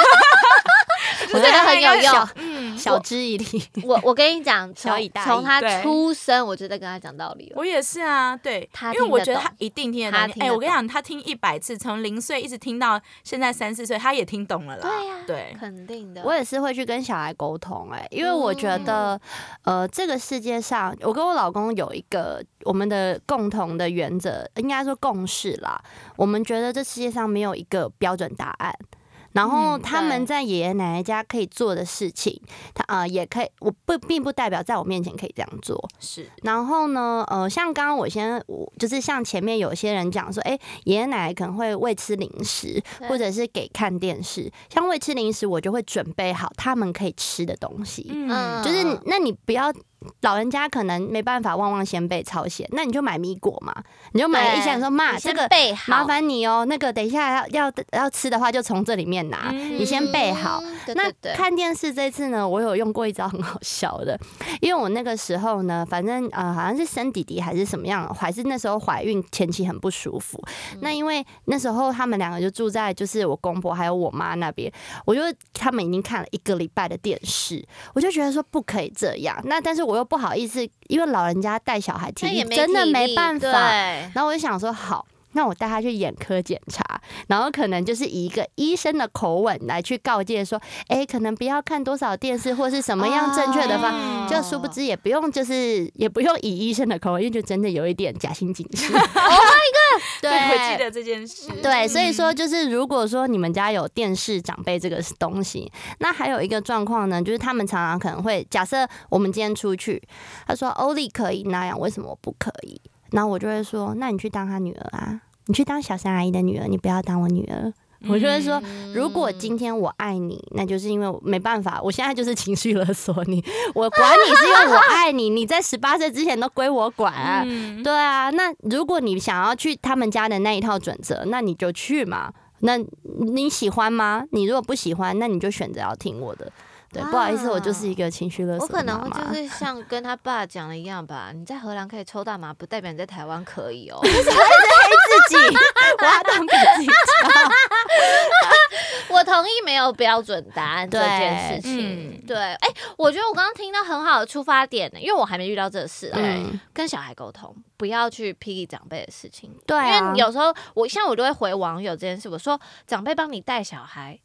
我觉得很有用。嗯，晓之以理。我我跟你讲，从小以大从他出生我就在跟他讲道理了。我也是啊，对，他因为我觉得他一定听得懂。哎、我跟你讲，他听一百次，从零岁一直听到现在三四岁，他也听懂了啦。对呀对，肯定的。我也是会去跟小孩沟通，哎，因为我觉得，呃，这个世界上，我跟我老公有一个我们的共同的原则，应该说共识啦。我们觉得这世界上没有一个标准答案。然后嗯他们在爷爷奶奶家可以做的事情，他啊、呃也可以，我不并不代表在我面前可以这样做。是，然后呢，呃，像刚刚我先，我就是像前面有些人讲说，哎，爷爷奶奶可能会喂吃零食，或者是给看电视。像喂吃零食，我就会准备好他们可以吃的东西，嗯，就是那你不要。老人家可能没办法旺旺仙贝超咸，那你就买米果嘛，你就买一箱说妈，这个备，麻烦你哦，那个等一下要要要吃的话就从这里面拿，嗯你先备好。那看电视这次呢，我有用过一招很好笑的，因为我那个时候呢，反正呃好像是生弟弟还是什么样，还是那时候怀孕前期很不舒服。嗯那因为那时候他们两个就住在就是我公婆还有我妈那边，我就他们已经看了一个礼拜的电视，我就觉得说不可以这样。那但是我又不好意思，因为老人家带小孩体力那也没真的没办法。然后我就想说好。那我带他去眼科检查，然后可能就是以一个医生的口吻来去告诫说，哎，可能不要看多少电视，或是什么样正确的方，哦就殊不知也不用，就是也不用以医生的口吻，因为就真的有一点假性警示。对，我记得这件事。对，所以说嗯就是，如果说你们家有电视长辈这个东西，那还有一个状况呢，就是他们常常可能会假设我们今天出去，他说欧丽可以那样，为什么我不可以？然后我就会说，那你去当他女儿啊，你去当小三阿姨的女儿，你不要当我女儿。我就会说，如果今天我爱你，那就是因为我没办法，我现在就是情绪勒索你，我管你是因为我爱你，你在十八岁之前都归我管啊。嗯对啊，那如果你想要去他们家的那一套准则，那你就去嘛。那你喜欢吗？你如果不喜欢，那你就选择要听我的。对，不好意思，我就是一个情绪勒索我可能就是像跟他爸讲的一样吧，你在荷兰可以抽大麻，不代表你在台湾可以哦。自己，我要当给自己。我同意没有标准答案这件事对情。嗯对，哎、我觉得我刚刚听到很好的出发点呢，因为我还没遇到这事啊。嗯，跟小孩沟通，不要去批评长辈的事情。对啊因为有时候我像我都会回网友这件事，我说长辈帮你带小孩，哎、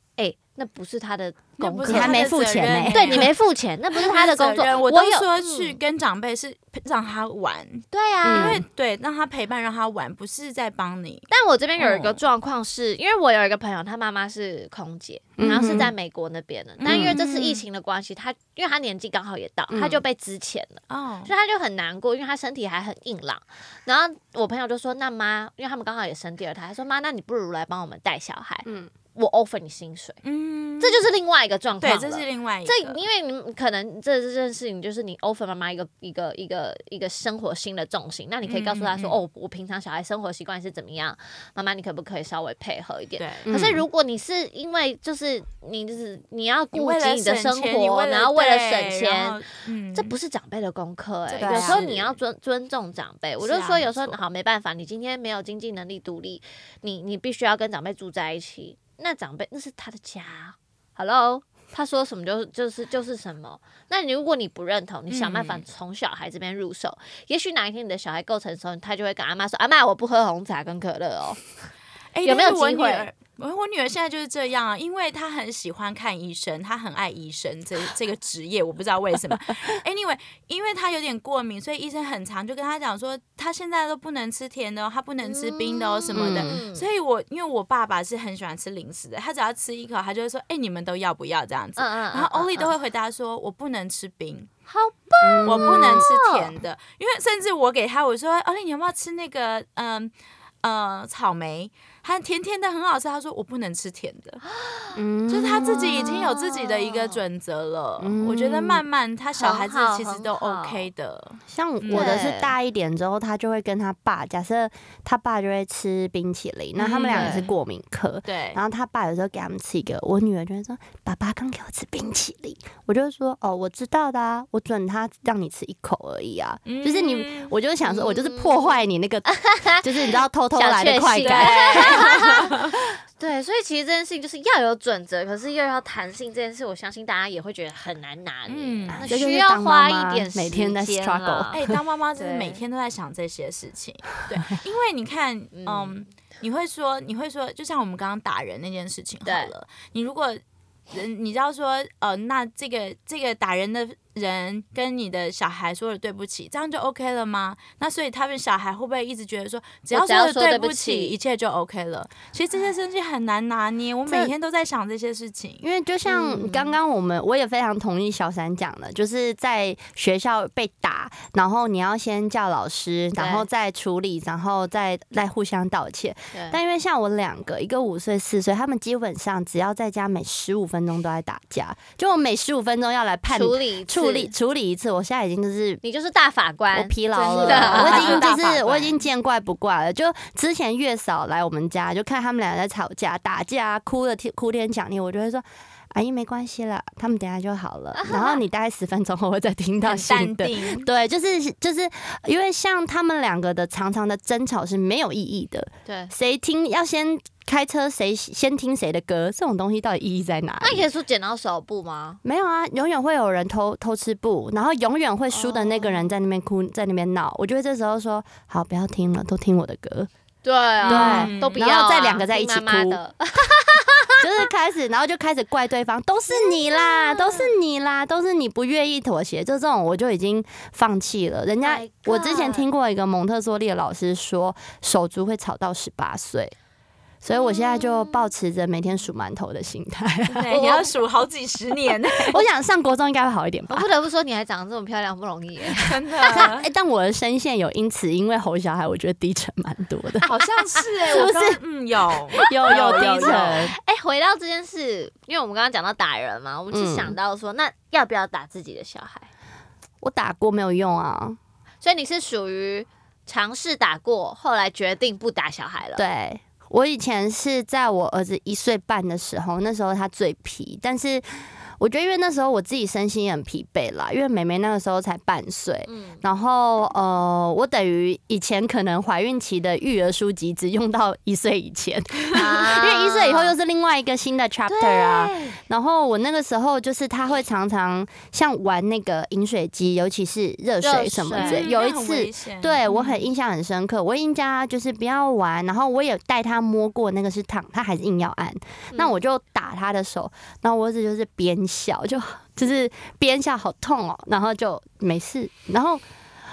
那不是他的功课那不是他你还没付钱呢欸。对你没付钱，那不是他的工作。我都有说去嗯。跟长辈是让他玩，对啊，因为对让他陪伴，让他玩，不是在帮你。但我这边有一个哦。状况是，因为我有一个朋友，他妈妈是空姐，然后是在美国那边的，但因为这次嗯疫情的关系，他因为他年纪刚好也到，嗯他就被支遣了。哦，所以他就很难过，因为他身体还很硬朗。然后我朋友就说：“那妈，因为他们刚好也生第二胎，他说妈，那你不如来帮我们带小孩，嗯，我 offer 你薪水。”嗯，这就是另外一个状况对，了。这是另外一个。这因为你们可能这这件事情就是你 offer 妈妈一个一个一个一个生活新的重心，那你可以告诉她说：“嗯嗯嗯哦，我平常小孩生活习惯是怎么样，妈妈你可不可以稍微配合一点？”对，可是嗯如果你是因为就是你就是你要顾及你的生活，然后为了省钱，嗯，这不是长辈的功课哎、这个有时候你要尊尊重长辈。我就说有时候好没办法，你今天没有经济能力独立，你你必须要跟长辈住在一起，那长辈那是他的家，Hello。他说什么就就是就是什么，那你如果你不认同，你想办法嗯从小孩这边入手，也许哪一天你的小孩够成熟，他就会跟阿妈说：“阿妈，我不喝红茶跟可乐哦。哎有没有我机会女儿我我女儿现在就是这样啊，因为她很喜欢看医生，她很爱医生这这个职业，我不知道为什么。Anyway，因为她有点过敏，所以医生很常就跟她讲说，她现在都不能吃甜的哦，她不能吃冰的哦什么的。嗯所以我因为我爸爸是很喜欢吃零食的，他只要吃一口，他就会说：“哎、你们都要不要这样子？”嗯嗯然后欧丽都会会回答说：“我不能吃冰，好嗯我不能吃甜的，因为甚至我给他我说，欧丽你要不要吃那个嗯呃草莓？它甜甜的很好吃。他说我不能吃甜的，嗯就是他自己已经有自己的一个准则了。嗯我觉得慢慢他小孩子其实都 OK 的。像我的是大一点之后，他就会跟他爸，假设他爸就会吃冰淇淋，那他们俩也是过敏科。对然，后他爸有时候给他们吃一个，我女儿就会说：“爸爸刚给我吃冰淇淋。”我就说：“哦，我知道的啊，我准他让你吃一口而已啊。就是你，嗯我就想说，我就是破坏你那个，就是你知道偷偷来的快感。对，所以其实这件事情就是要有准则，可是又要弹性。这件事，我相信大家也会觉得很难拿捏，需要花一点每天在时间哎、当妈妈真的对每天都在想这些事情，对，因为你看，嗯，你会说，你会说，就像我们刚刚打人那件事情好对了，你如果人，你知道说，呃，那这个这个打人的人跟你的小孩说了对不起，这样就 OK 了吗？那所以他们小孩会不会一直觉得说，只要说了对不不起，一切就 OK 了？其实这些事情很难拿捏，我每天都在想这些事情。因为就像刚刚我们，我也非常同意小三讲的，就是在学校被打，然后你要先叫老师，然后再处理，然后再再互相道歉。对但因为像我两个，一个五岁、四岁，他们基本上只要在家每十五分钟都在打架，就我每十五分钟要来判处理一次处理处理一次，我现在已经就是你就是大法官，我疲劳了，我已经就是我已经见怪不怪了。就之前月嫂来我们家，就看他们俩在吵架、打架，哭的天哭天抢地，我就会说。阿姨没关系了，他们等下就好了。然后你大概十分钟后会再听到新的，对，就是就是因为像他们两个的常常的争吵是没有意义的，对。谁听要先开车，谁先听谁的歌，这种东西到底意义在哪里？那可以说剪刀手布吗？没有啊，永远会有人偷偷吃布，然后永远会输的那个人在那边哭，在那边闹。我就会这时候说，好，不要听了，都听我的歌，对啊，对都不要啊、然后再两个在一起哭妈妈哭的 就是开始，然后就开始怪对方，都是你啦，都是你啦，都是你不愿意妥协，就这种我就已经放弃了。人家我之前听过一个蒙特梭利的老师说，手足会吵到十八岁。所以我现在就保持着每天数馒头的心态。对，你要数好几十年呢，我想上国中应该会好一点吧我。不得不说，你还长得这么漂亮不容易。真的。哎、但我的声线有因此因为吼小孩，我觉得低沉蛮多的，好像是哎、是不我是嗯有有有有低沉。哎、回到这件事，因为我们刚刚讲到打人嘛，我们就嗯想到说，那要不要打自己的小孩？我打过没有用啊，所以你是属于尝试打过，后来决定不打小孩了。，对我以前是在我儿子一岁半的时候，那时候他嘴皮，但是我觉得因为那时候我自己身心也很疲惫啦，因为妹妹那个时候才半岁。嗯，然后呃，我等于以前可能怀孕期的育儿书籍只用到一岁以前，啊 因为一岁以后又是另外一个新的 chapter 啊。然后我那个时候就是他会常常像玩那个饮水机，尤其是热热水什么之类。水那很有一次对我很嗯印象很深刻，我已经叫他就是不要玩，然后我也带他摸过那个是烫，他还是硬要按，嗯那我就打他的手，然后我儿子就是边笑，就就是边下好痛哦，然后就没事，然后。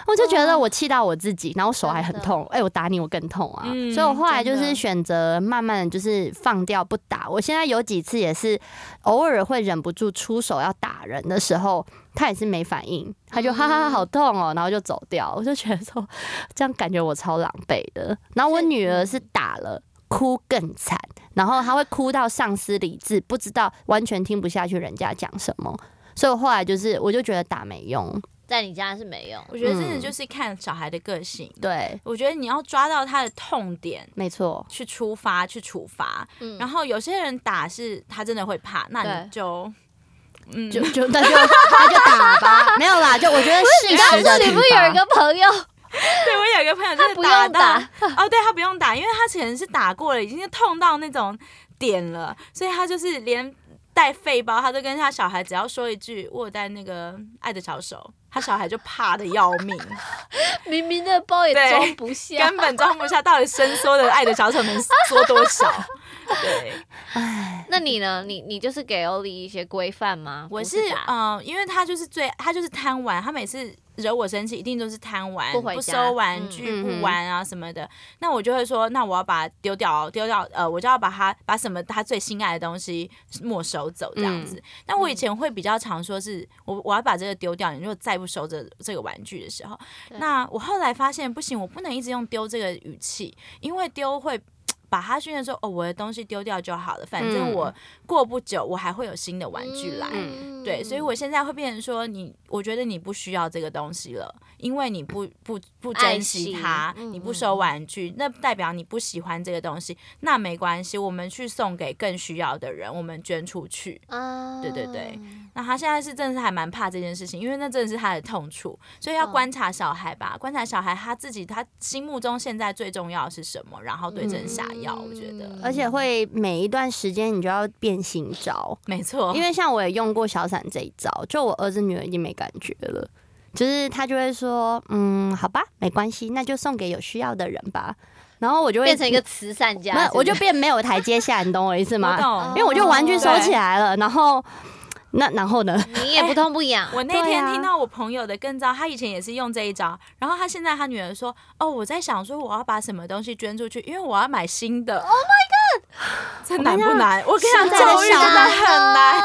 我就觉得我气到我自己，然后手还很痛，哎、我打你我更痛啊！嗯所以我后来就是选择慢慢的就是放掉不打。我现在有几次也是偶尔会忍不住出手要打人的时候，他也是没反应，他就哈哈哈好痛哦，然后就走掉。我就觉得说这样感觉我超狼狈的。然后我女儿是打了。哭更惨，然后他会哭到丧失理智，不知道完全听不下去人家讲什么，所以我后来就是我就觉得打没用，在你家是没用。我觉得真的嗯。就是看小孩的个性。对，我觉得你要抓到他的痛点没错，去出发，去处罚。嗯。然后有些人打是他真的会怕，那你就嗯，就就那就那就打吧，没有啦，就我觉得适时的体你不是有一罚。个朋友，对我有一个朋友就是他不用到打哦，对他不用打，因为他可能是打过了，已经痛到那种点了，所以他就是连带肺包，他都跟他小孩只要说一句“我有带那个爱的小手”，他小孩就怕的要命，明明那包也装不下根。本装不下，到底伸缩的爱的小手能缩多少？对，那你呢？你你就是给欧丽一些规范吗？我是嗯、因为他就是最他就是贪玩，他每次惹我生气，一定都是贪玩，不收玩具、不玩啊什么的。那我就会说，那我要把它丢掉，丢掉，呃，我就要把它把什么他最心爱的东西没收走这样子。嗯但我以前会比较常说是，我我要把这个丢掉，你如果再不收这这个玩具的时候，那我后来发现不行，我不能一直用丢这个语气，因为丢会。把它训练说哦，我的东西丢掉就好了，反正嗯我过不久我还会有新的玩具来。嗯对，所以我现在会变成说你，我觉得你不需要这个东西了，因为你不不不珍惜惜它，嗯你不收玩具，那代表你不喜欢这个东西，那没关系，我们去送给更需要的人，我们捐出去。啊对对对那他现在是真的是还蛮怕这件事情，因为那真的是他的痛处，所以要嗯观察小孩吧，观察小孩他自己他心目中现在最重要的是什么，然后对症下药。要，我觉得，嗯而且会每一段时间你就要变新招，没错，因为像我也用过小伞这一招，就我儿子女儿已经没感觉了，就是他就会说，嗯，好吧，没关系，那就送给有需要的人吧。然后我就会变成一个慈善家没有，是不是？我就变没有台阶下，你懂我意思吗？懂。因为我就玩具收起来了，然后那然后呢？你也不痛不痒。我那天听到我朋友的更糟，他以前也是用这一招，然后他现在他女儿说：“哦，我在想说我要把什么东西捐出去，因为我要买新的。” Oh my god，这难不难？我跟你讲，教育真的很难。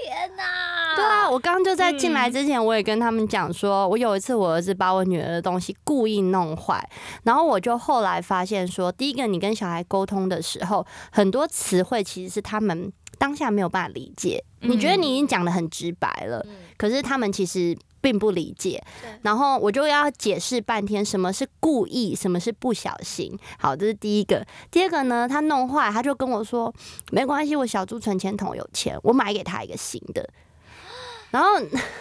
天哪！对啊，我刚刚就在进来嗯之前，我也跟他们讲说，我有一次我儿子把我女儿的东西故意弄坏，然后我就后来发现说，第一个你跟小孩沟通的时候，很多词汇其实是他们当下没有办法理解，你觉得你已经讲的很直白了，嗯可是他们其实并不理解，然后我就要解释半天什么是故意，什么是不小心。好，这是第一个。第二个呢，他弄坏，他就跟我说没关系，我小猪存钱筒有钱，我买给他一个新的。然后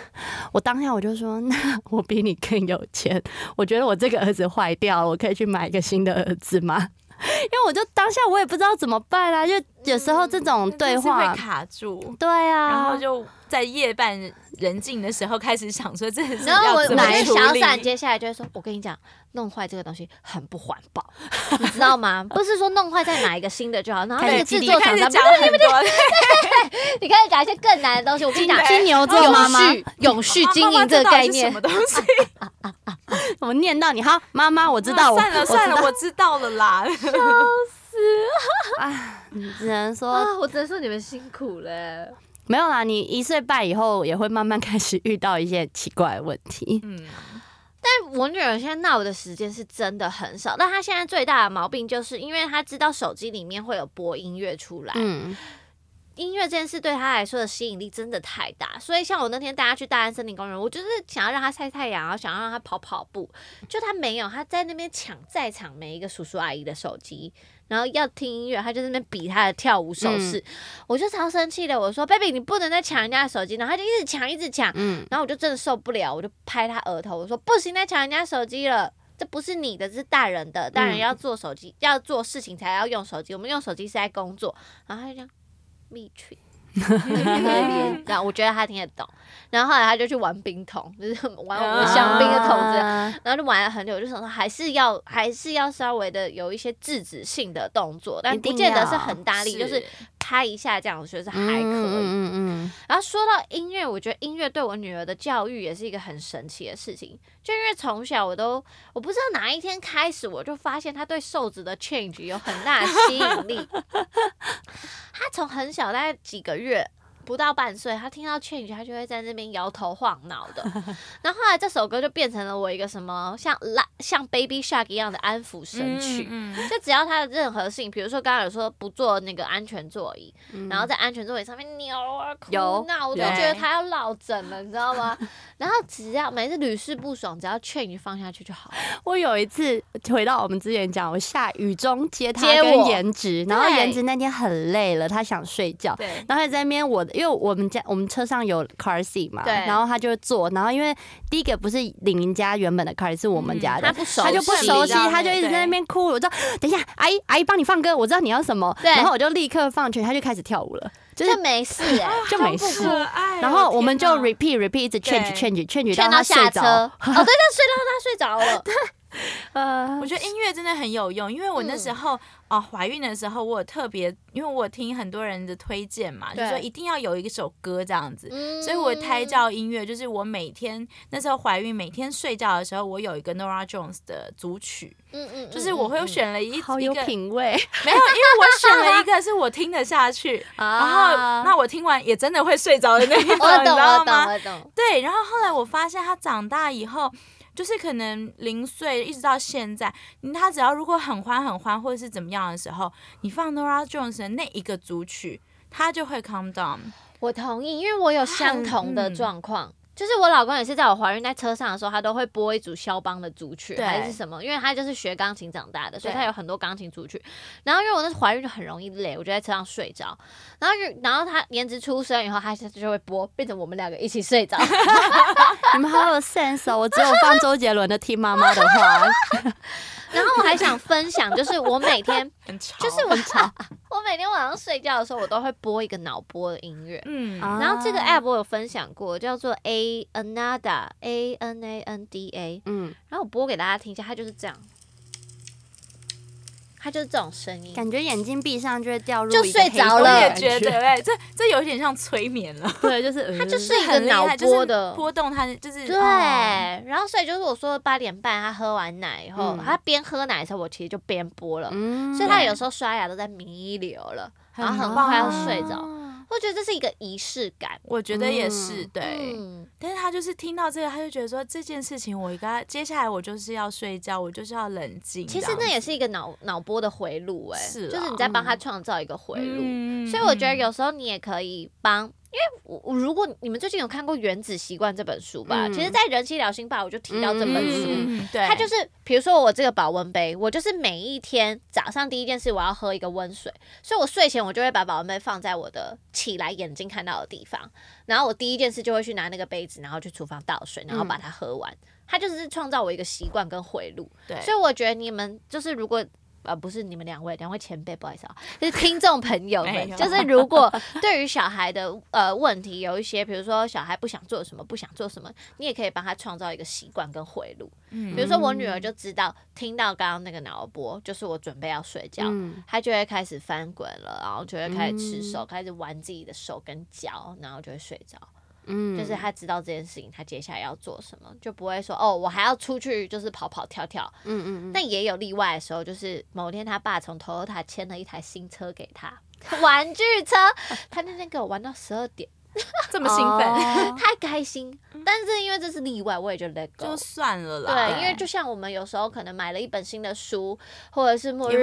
我当下我就说，那我比你更有钱，我觉得我这个儿子坏掉了，我可以去买一个新的儿子吗？因为我就当下我也不知道怎么办啊，就有时候这种对话会，卡住，对啊，然后就在夜半人静的时候开始想说，这是然后我我要怎么处跟小理？伞接下来就会说，我跟你讲，弄坏这个东西很不环保，你知道吗？不是说弄坏再买一个新的就好，然后那个制作开厂商，始讲很多，你开始讲一些更难的东西。我跟你讲，金牛座妈妈永续经营这个概念什么东西？我念到你哈，妈妈，我知道，我算了算了，我我知道了啦。你只能说啊，我只能说你们辛苦了。没有啦。你一岁半以后也会慢慢开始遇到一些奇怪的问题。嗯，但我女儿现在闹的时间是真的很少，但她现在最大的毛病就是因为她知道手机里面会有播音乐出来，嗯，音乐这件事对她来说的吸引力真的太大，所以像我那天带她去大安森林公园，我就是想要让她晒太阳，然后想要让她跑跑步，就她没有，她在那边抢在场每一个叔叔阿姨的手机，然后要听音乐，他就在那边比他的跳舞手势，我就超生气的，我说：“baby，你不能再抢人家的手机。”然后他就一直抢，一直抢，嗯，然后我就真的受不了，我就拍他额头，我说：“不行，再抢人家手机了。”这不是你的，这是大人的。大人嗯要做手机，要做事情才要用手机。我们用手机是在工作。然后他就这样，蜜群，然后我觉得他听得懂。然后后来他就去玩冰桶，就是玩我们香槟的桶子。啊然后就玩了很久，我就想说还是要还是要稍微的有一些制止性的动作，但不见得是很大力，就是拍一下这样，我觉得是还可以。嗯嗯然后说到音乐，我觉得音乐对我女儿的教育也是一个很神奇的事情。就因为从小我都我不知道哪一天开始，我就发现她对瘦子的 change 有很大的吸引力。她从很小，大概几个月。不到半岁，他听到 change，他就会在那边摇头晃脑的。然后后来这首歌就变成了我一个什么像拉像 Baby Shark 一样的安抚神曲。嗯，就只要他的任何性，比如说刚刚有说不坐那个安全座椅，嗯然后在安全座椅上面扭啊哭有闹，我就觉得他要落枕了，你知道吗？然后只要每次屡试不爽，只要 change 放下去就好了。我有一次回到我们之前讲，我下雨中接他接跟我颜值，然后颜值那天很累了，他想睡觉。然后他在那边我，因为我们家我们车上有 car seat 嘛，然后他就坐，然后因为第一个不是玲玲家原本的 car 是我们家的，他不熟他就不熟悉，他就一直在那边哭。我说：“等一下，阿姨，阿姨帮你放歌，我知道你要什么。”然后我就立刻放全，他就开始跳舞了，就是没事 哎、就没事然后我们就 repeat repeat 一直 change change change 劝到他睡着。下车。哦，对，他睡到他睡着了。呃我觉得音乐真的很有用，因为我那时候哦怀孕的时候，我有特别，因为我听很多人的推荐嘛，就说一定要有一首歌这样子。嗯所以我胎教音乐就是我每天那时候怀孕，每天睡觉的时候，我有一个 Nora Jones 的组曲，嗯嗯就是我会选了一好有一个品味 没有，因为我选了一个是我听得下去，然后那我听完也真的会睡着的那一种，你知道，吗？懂。对，然后后来我发现他长大以后，就是可能零岁一直到现在，嗯他只要如果很欢很欢或者是怎么样的时候，你放 Nora Jones 的那一个组曲，他就会 calm down。我同意，因为我有相同的嗯状况。就是我老公也是在我怀孕在车上的时候，他都会播一组肖邦的组曲还是什么，因为他就是学钢琴长大的，所以他有很多钢琴组曲。然后因为我那时怀孕就很容易累，我就在车上睡着。然后就然后他颜值出生以后，他就会播，变成我们两个一起睡着。你们好有 sense 哦！我只有放周杰伦的《听妈妈的话》。然后我还想分享，就是我每天，就是我我每天晚上睡觉的时候，我都会播一个脑波的音乐。嗯啊然后这个 app 我有分享过，叫做 A Anada A N A N D A，嗯，然后我播给大家听一下，它就是这样，它就是这种声音。感觉眼睛闭上就会掉入就睡着了。我也觉得，哎，这这有点像催眠了。对，就是它就是呃一个脑就是波的。波动，它就是对，哦。然后所以就是我说八点半他喝完奶以后，嗯。他边喝奶的时候，我其实就边播了，嗯。所以他有时候刷牙都在弥留了，然后很棒快要睡着。哦我觉得这是一个仪式感。我觉得也是嗯对。嗯，但是他就是听到这个，他就觉得说这件事情，我应该接下来我就是要睡觉，我就是要冷静。其实那也是一个脑脑波的回路、哎，就是你在帮他创造一个回路。嗯所以我觉得有时候你也可以帮，因为我我如果你们最近有看过《原子习惯》这本书吧，嗯其实，在人妻聊心吧我就提到这本书。嗯，对，它就是，比如说我这个保温杯，我就是每一天早上第一件事我要喝一个温水，所以我睡前我就会把保温杯放在我的起来眼睛看到的地方，然后我第一件事就会去拿那个杯子，然后去厨房倒水，然后把它喝完。它就是创造我一个习惯跟回路，对，所以我觉得你们就是如果。呃，不是你们两位，两位前辈，不好意思啊，就是听众朋友们，就是如果对于小孩的呃问题有一些，比如说小孩不想做什么，不想做什么，你也可以帮他创造一个习惯跟回路。嗯比如说我女儿就知道，听到刚刚那个脑波，就是我准备要睡觉，嗯她就会开始翻滚了，然后就会开始吃手，嗯开始玩自己的手跟脚，然后就会睡着。嗯就是他知道这件事情，他接下来要做什么，就不会说哦，我还要出去就是跑跑跳跳。嗯嗯嗯，但也有例外的时候，就是某天他爸从 Toyota 签了一台新车给他，玩具车，他那天给我玩到十二点，这么兴奋，哦 太开心。但是因为这是例外，我也就 let go 就。算了啦。对，因为就像我们有时候可能买了一本新的书，或者是末日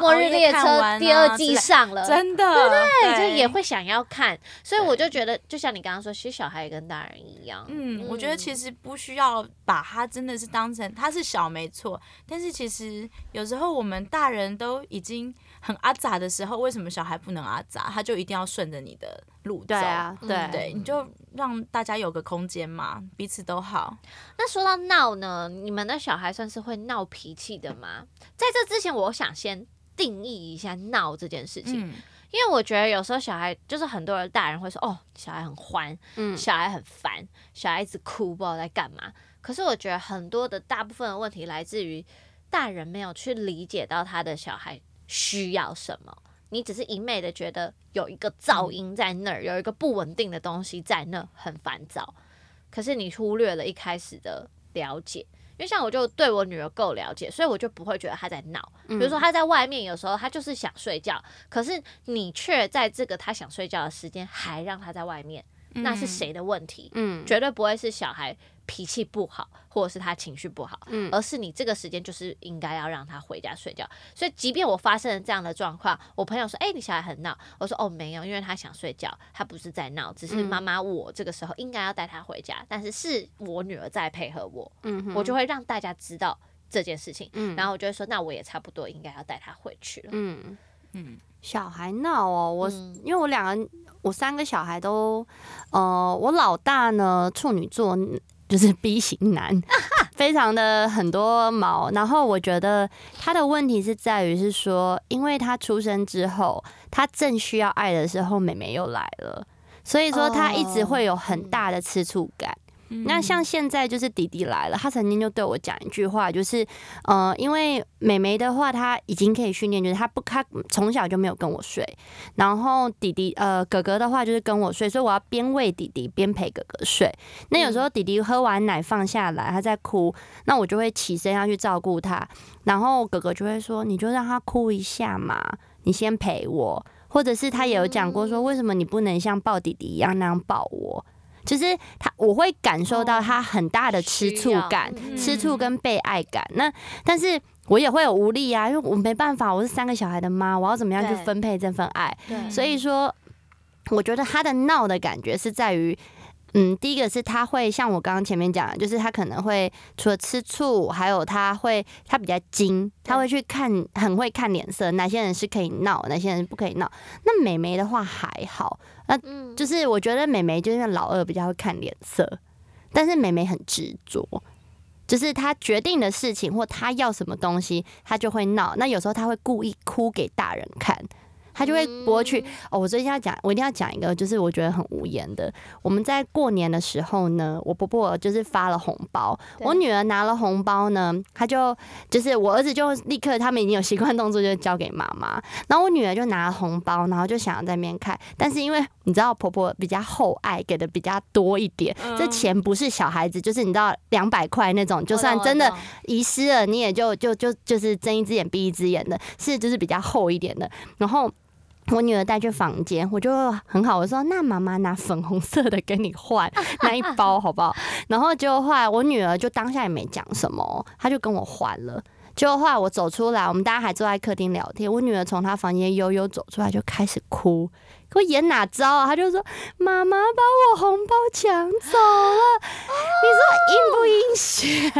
末日列车第二季上了，真的，对对，对就也。会想要看，所以我就觉得，就像你刚刚说，其实小孩也跟大人一样，嗯，我觉得其实不需要把他真的是当成他是小没错，但是其实有时候我们大人都已经很阿杂的时候，为什么小孩不能阿杂？他就一定要顺着你的路走。对啊，嗯对对，你就让大家有个空间嘛，彼此都好。那说到闹呢，你们的小孩算是会闹脾气的吗？在这之前，我想先定义一下闹这件事情，嗯，因为我觉得有时候小孩就是很多人大人会说，哦，小孩很欢，嗯小孩很烦，小孩一直哭，不知道在干嘛。可是我觉得很多的大部分的问题来自于大人没有去理解到他的小孩需要什么。你只是一昧的觉得有一个噪音在那儿，有一个不稳定的东西在那，很烦躁。可是你忽略了一开始的了解，因为像我就对我女儿够了解，所以我就不会觉得她在闹。比如说她在外面，有时候她就是想睡觉，可是你却在这个她想睡觉的时间还让她在外面，那是谁的问题？嗯绝对不会是小孩脾气不好，或者是他情绪不好，嗯而是你这个时间就是应该要让他回家睡觉。所以，即便我发生了这样的状况，我朋友说：“哎、你小孩很闹。”我说：“哦，没有，因为他想睡觉，他不是在闹，只是嗯妈妈我这个时候应该要带他回家，但是是我女儿在配合我，嗯我就会让大家知道这件事情，嗯然后我就会说：那我也差不多应该要带他回去了。嗯嗯小孩闹哦，我、嗯因为我两个我三个小孩都，呃，我老大呢处女座。就是 B 型男，非常的很多毛。然后我觉得他的问题是在于是说，因为他出生之后，他正需要爱的时候，妹妹又来了，所以说他一直会有很大的吃醋感。那像现在就是弟弟来了，他曾经就对我讲一句话，就是呃，因为美眉的话，她已经可以训练，就是她不，她从小就没有跟我睡，然后弟弟呃哥哥的话就是跟我睡，所以我要边喂弟弟边陪哥哥睡。那有时候弟弟喝完奶放下来，他在哭，那我就会起身要去照顾他，然后哥哥就会说，你就让他哭一下嘛，你先陪我。或者是他也有讲过说，为什么你不能像抱弟弟一样那样抱我？就是他，我会感受到他很大的吃醋感，嗯吃醋跟被爱感。那但是我也会有无力啊，因为我没办法，我是三个小孩的妈，我要怎么样去分配这份爱？所以说，我觉得他的闹的感觉是在于。嗯，第一个是他会像我刚刚前面讲的，就是他可能会除了吃醋，还有他会他比较精，他会去看很会看脸色，哪些人是可以闹，哪些人不可以闹。那美眉的话还好，那，就是我觉得美眉就是老二比较会看脸色，但是美眉很执着，就是他决定的事情或他要什么东西，他就会闹。那有时候他会故意哭给大人看。他就会不会去哦。我最近要讲，我一定要讲一个，就是我觉得很无言的。我们在过年的时候呢，我婆婆就是发了红包，我女儿拿了红包呢，她就就是我儿子就立刻他们已经有习惯动作，就交给妈妈。然后我女儿就拿了红包，然后就想要在那边看，但是因为你知道婆婆比较厚爱，给的比较多一点，这嗯钱不是小孩子，就是你知道两百块那种，就算真的遗失了，你也就就就就是睁一只眼闭一只眼的，是就是比较厚一点的。然后我女儿带去房间，我就很好，我说那妈妈拿粉红色的给你换 那一包好不好？然后结果后来我女儿就当下也没讲什么，她就跟我换了。结果后来我走出来，我们大家还坐在客厅聊天。我女儿从她房间悠悠走出来，就开始哭。可我演哪招啊？他就说：“妈妈把我红包抢走了。”你说阴不阴险？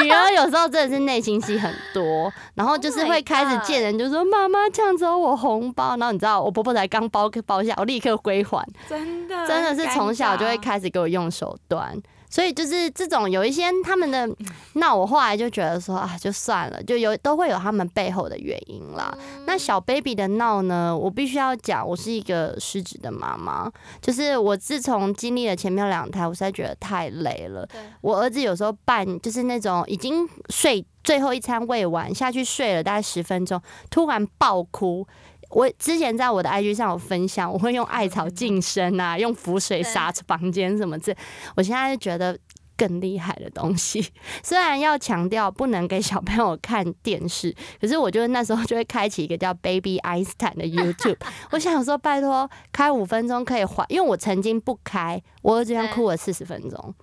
女儿有时候真的是内心戏很多，然后就是 Oh 会开始见人就说：“妈妈抢走我红包。”然后你知道我婆婆才刚包包下，我立刻归还。真的真的是从小就会开始给我用手段，所以就是这种有一些他们的，那我后来就觉得说啊，就算了，就有都会有他们背后的原因啦。那小 baby 的闹呢，我必须要讲，我是一个失职的妈妈，就是我自从经历了前面两胎，我实在觉得太累了。我儿子有时候半就是那种已经睡最后一餐喂完下去睡了大概十分钟，突然爆哭。我之前在我的 IG 上有分享，我会用艾草净身啊，用浮水杀房间什么之。我现在就觉得更厉害的东西，虽然要强调不能给小朋友看电视，可是我觉得那时候就会开启一个叫 Baby Einstein 的 YouTube。我想说，拜托开五分钟可以缓，因为我曾经不开，我儿子这样哭了四十分钟。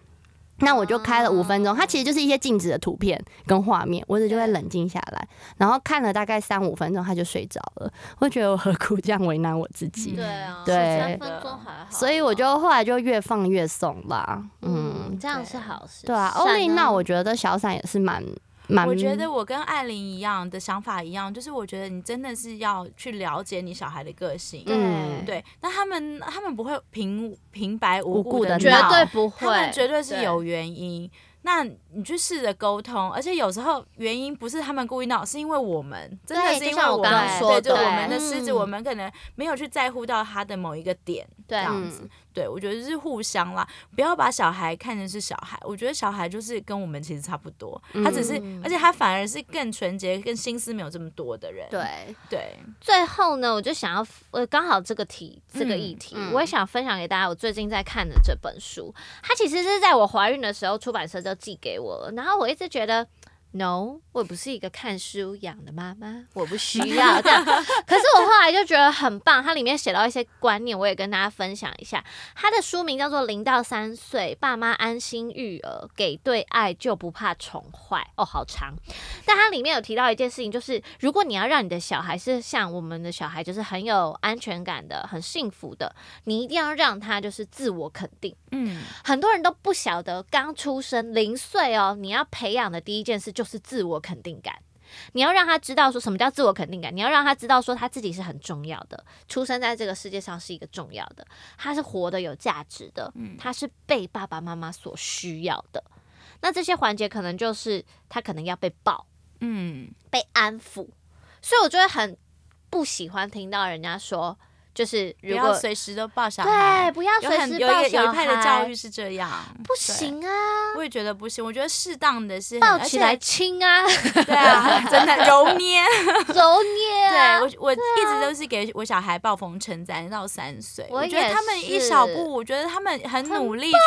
那我就开了五分钟，它其实就是一些静止的图片跟画面，我儿子就会冷静下来，然后看了大概三五分钟，他就睡着了。我觉得我何苦这样为难我自己？对啊，对三分钟还好，所以我就后来就越放越松吧。嗯，嗯，这样是好事。对啊，闪欧丽呢娜我觉得小伞也是蛮蛮，我觉得我跟艾琳一样的想法一样，就是我觉得你真的是要去了解你小孩的个性。嗯对，那他们他们不会平平白无无故故的闹绝对不会他们，绝对是有原因。那你去试着沟通，而且有时候原因不是他们故意闹，是因为我们真的是因为我们刚刚说对，就的我们的狮子，嗯我们可能没有去在乎到他的某一个点，这样子。对我觉得是互相啦，不要把小孩看成是小孩。我觉得小孩就是跟我们其实差不多，他只是，嗯而且他反而是更纯洁、更心思没有这么多的人。对，对，最后呢，我就想要，呃，刚好这个题这个嗯议题，嗯我也想分享给大家。我最近在看的这本书，它其实是在我怀孕的时候出版社就寄给我了，然后我一直觉得。No，我不是一个看书养的妈妈，我不需要这样。可是我后来就觉得很棒，它里面写到一些观念，我也跟大家分享一下。它的书名叫做《零到三岁，爸妈安心育儿，给对爱就不怕宠坏》。哦，好长。但它里面有提到一件事情，就是如果你要让你的小孩是像我们的小孩，就是很有安全感的、很幸福的，你一定要让他就是自我肯定。嗯，很多人都不晓得，刚出生零岁哦，你要培养的第一件事就是自我肯定感。你要让他知道说什么叫自我肯定感，你要让他知道说他自己是很重要的，出生在这个世界上是一个重要的，他是活得有价值的，他是被爸爸妈妈所需要的。那这些环节可能就是他可能要被抱、嗯，被安抚，所以我就会很不喜欢听到人家说，就是如果随时都抱小对孩。不要有随时抱很有一个有一派的教育是这样，不行啊，我也觉得不行。我觉得适当的是抱起来亲啊，对啊，真的 揉捏。揉捏对啊，我，我一直都是给我小孩暴风称赞到三岁。我我觉得他们一小步，我觉得他们很努力去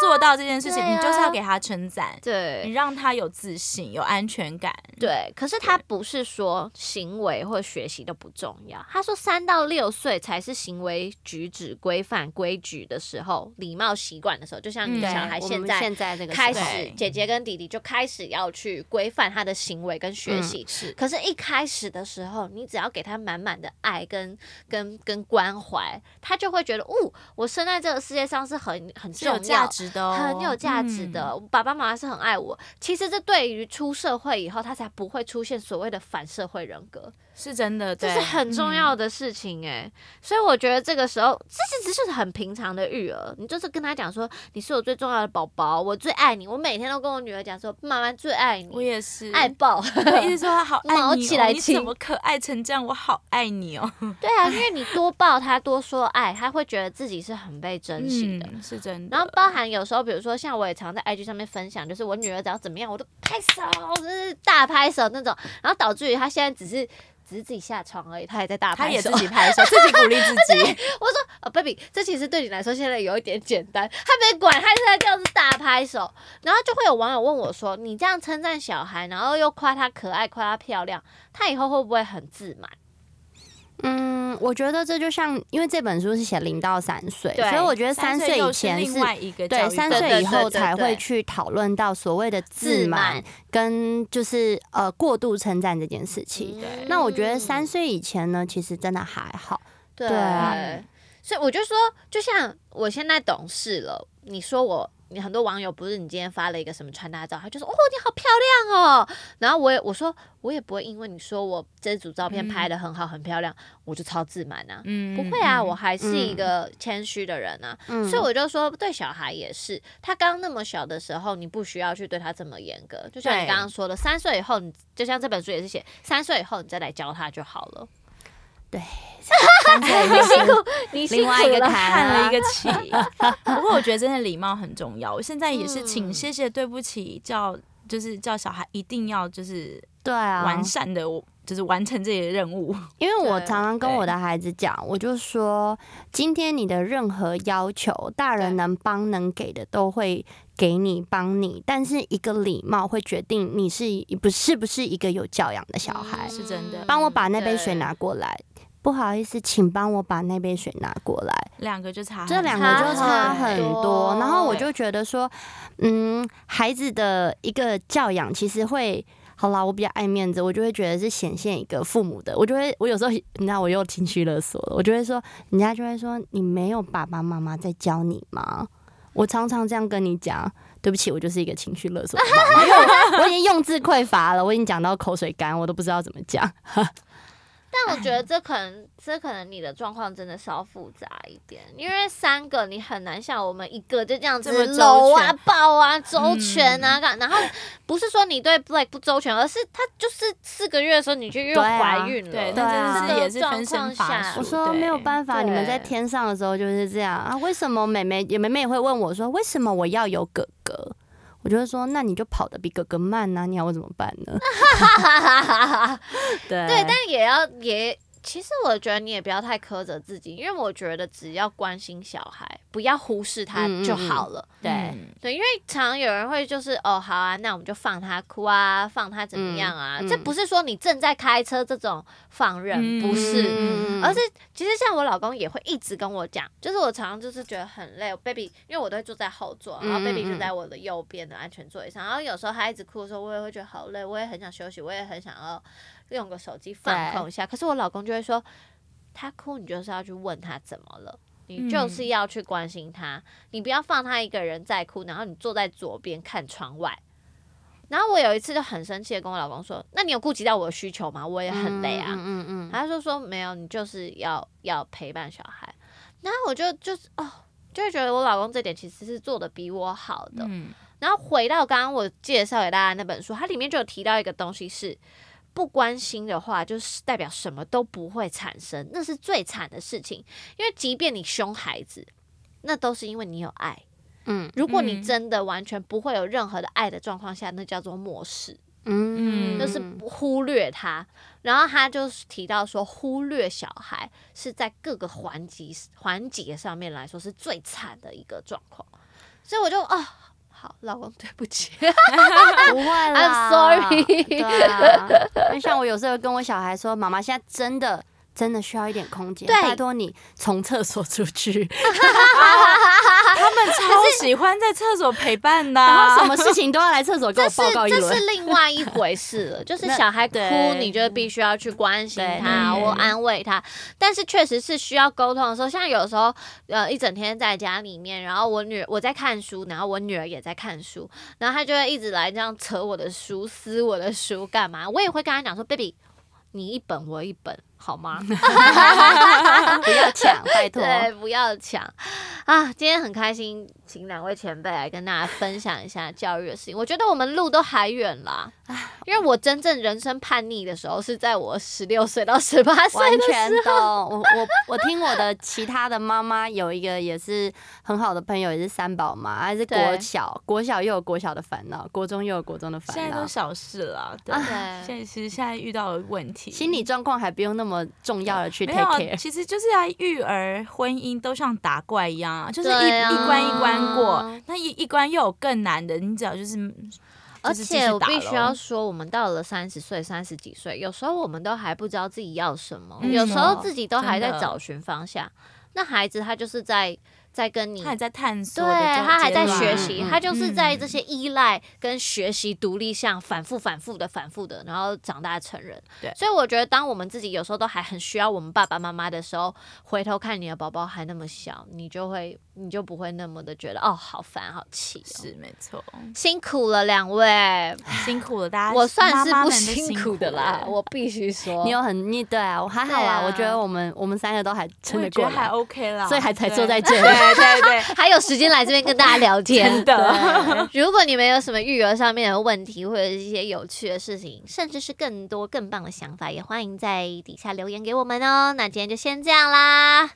做到这件事情，啊你就是要给他称赞，你让他有自信、有安全感。对，可是他不是说行为或学习都不重要，他说三到六岁才是行为举止规范规矩的时候，礼貌习惯的时候，就像你嗯小孩现在。现在这个开始，姐姐跟弟弟就开始要去规范他的行为跟学习。是可是，一开始的时候，你只要给他满满的爱跟跟跟关怀，他就会觉得，哦，我生在这个世界上是很很有重要价值的哦，很有价值的。嗯。爸爸妈妈是很爱我。其实这对于出社会以后，他才不会出现所谓的反社会人格。是真的，对这是很重要的事情哎、所以我觉得这个时候，这其实是很平常的育儿，你就是跟他讲说，你是我最重要的宝宝，我最爱你，我每天都跟我女儿讲说，妈妈最爱你我，也是爱爆。我一直说他好 爱毛你、哦，你起来亲怎么可爱成这样？我好爱你哦，对啊，因为你多抱他，多说爱，他会觉得自己是很被珍惜的。嗯，是真的。然后包含有时候，比如说像我也常在 IG 上面分享，就是我女儿只要怎么样，我都拍手，就是大拍手那种，然后导致于她现在只是只是自己下床而已，他还在大拍手。他也自己拍手，自己鼓励自己。我说哦，baby，这其实对你来说现在有一点简单，他没管，他现在这样子大拍手，然后就会有网友问我说：“你这样称赞小孩，然后又夸他可爱，夸他漂亮，他以后会不会很自满嗯，我觉得这就像，因为这本书是写零到三岁，对所以我觉得三岁以前另外一个对三岁以后才会去讨论到所谓的自自满满跟就是呃过度称赞这件事情。嗯那我觉得三岁以前呢，其实真的还好。对所以我就说，就像我现在懂事了，你说我，你很多网友不是你今天发了一个什么穿搭照，他就说哦你好漂亮哦，然后我也我说我也不会因为你说我这组照片拍的很好、很漂亮，我就超自满啊。嗯。不会啊，嗯我还是一个谦虚的人啊，嗯。所以我就说对小孩也是，他刚那么小的时候，你不需要去对他这么严格，就像你刚刚说的，三岁以后，你就像这本书也是写，三岁以后你再来教他就好了。三岁以后是你另外一个坎看啊了一个气。不过我觉得真的礼貌很重要。我现在也是请嗯谢谢对不起叫就是叫小孩一定要就是对啊，完善的，就是完成自己的任务。因为我常常跟我的孩子讲，我就说，今天你的任何要求，大人能帮能给的都会给你帮你，但是一个礼貌会决定你是不是不是一个有教养的小孩。是真的帮我把那杯水拿过来。不好意思，请帮我把那杯水拿过来。两个就差这两个就差很多多，然后我就觉得说，嗯，孩子的一个教养其实会。好啦，我比较爱面子，我就会觉得是显现一个父母的，我就会，我有时候你知道我又情绪勒索了，我就会说，人家就会说你没有爸爸妈妈在教你吗？我常常这样跟你讲，对不起，我就是一个情绪勒索的妈妈，因为我我已经用字匮乏了，我已经讲到口水干，我都不知道怎么讲。但我觉得这可能，这可能你的状况真的稍复杂一点，因为三个你很难像我们一个就这样子搂啊、抱啊、周全嗯啊，干、然后不是说你对 Blake 不周全，而是他就是四个月的时候你就又怀孕了，真的是也是分身乏状况下。我说没有办法，你们在天上的时候就是这样啊。为什么妹妹也妹妹也会问我说，为什么我要有哥哥？我就会说，那你就跑得比哥哥慢呐、你要我怎么办呢？对对，但也要也。其实我觉得你也不要太苛责自己，因为我觉得只要关心小孩，不要忽视他就好了。对。嗯。对，因为常常有人会就是哦，好啊，那我们就放他哭啊，放他怎么样啊？这不是说你正在开车这种放任，不是，嗯而是其实像我老公也会一直跟我讲，就是我常常就是觉得很累，baby，因为我都会坐在后座，然后嗯 baby 嗯。就在我的右边的安全座椅上，然后有时候他一直哭的时候，我也会觉得好累，我也很想休息，我也很想要用个手机放空一下，可是我老公就会说，他哭你就是要去问他怎么了。你就是要去关心他，你不要放他一个人在哭，然后你坐在左边看窗外。然后我有一次就很生气的跟我老公说：“那你有顾及到我的需求吗？我也很累啊。嗯嗯嗯他就说没有，你就是要要陪伴小孩。然后我就就是哦，就会觉得我老公这点其实是做的比我好的。嗯然后回到刚刚我介绍给大家那本书，它里面就有提到一个东西是。不关心的话，就是代表什么都不会产生，那是最惨的事情。因为即便你凶孩子，那都是因为你有爱。嗯如果你嗯真的完全不会有任何的爱的状况下，那叫做漠视。嗯，就是不忽略他。然后他就是提到说，忽略小孩是在各个环节环节上面来说是最惨的一个状况。所以我就啊、好，老公对不起，不会啦。I'm sorry 对啊，因为像我有时候跟我小孩说，妈妈现在真的。真的需要一点空间，对。拜托你从厕所出去，超喜欢在厕所陪伴的然啊，后什么事情都要来厕所跟我报告一轮是这是。另外一回事了。就是小孩哭，你就必须要去关心他，对或安慰他。但是确实是需要沟通的时候，像有时候呃一整天在家里面，然后我女我在看书，然后我女儿也在看书，然后她就会一直来这样扯我的书、撕我的书干嘛？我也会跟她讲说，baby。你一本我一本，好吗？不要抢，拜托。对，不要抢啊！今天很开心，请两位前辈来跟大家分享一下教育的事情。我觉得我们路都还远啦，因为我真正人生叛逆的时候是在我十六岁到十八岁完的全懂。我我我听我的其他的妈妈有一个也是很好的朋友，也是三宝妈，还是国小，国小又有国小的烦恼，国中又有国中的烦恼现在都。小事了，对。对现在其实现在遇到的问题，心理状况还不用那么重要的去 take，care。其实就是啊，育儿、婚姻都像打怪一样啊，就是一、啊一关一关过，那一一关又有更难的，你只要就是，而且我必须要说，我们到了三十岁、三十几岁，有时候我们都还不知道自己要什么，嗯有时候自己都还在找寻方向。那孩子他就是在在跟你他还在探索对，他还在学习，嗯他就是嗯在这些依赖跟学习独立上反复、反复的、反复的，然后长大成人。对所以我觉得，当我们自己有时候都还很需要我们爸爸妈妈的时候，回头看你的宝宝还那么小，你就会，你就不会那么的觉得哦，好烦、好气、哦。是没错，辛苦了两位，辛苦了大家，我算是不辛苦的了啦，我必须说。你有很你对啊，我还好啦啊啊，我觉得我们我们三个都还撑得过也觉得还来，OK 啦，所以还才坐在这里。对对对，还有时间来这边跟大家聊天，真的。如果你们有什么育儿上面的问题，或者是一些有趣的事情，甚至是更多更棒的想法，也欢迎在底下留言给我们哦。那今天就先这样啦，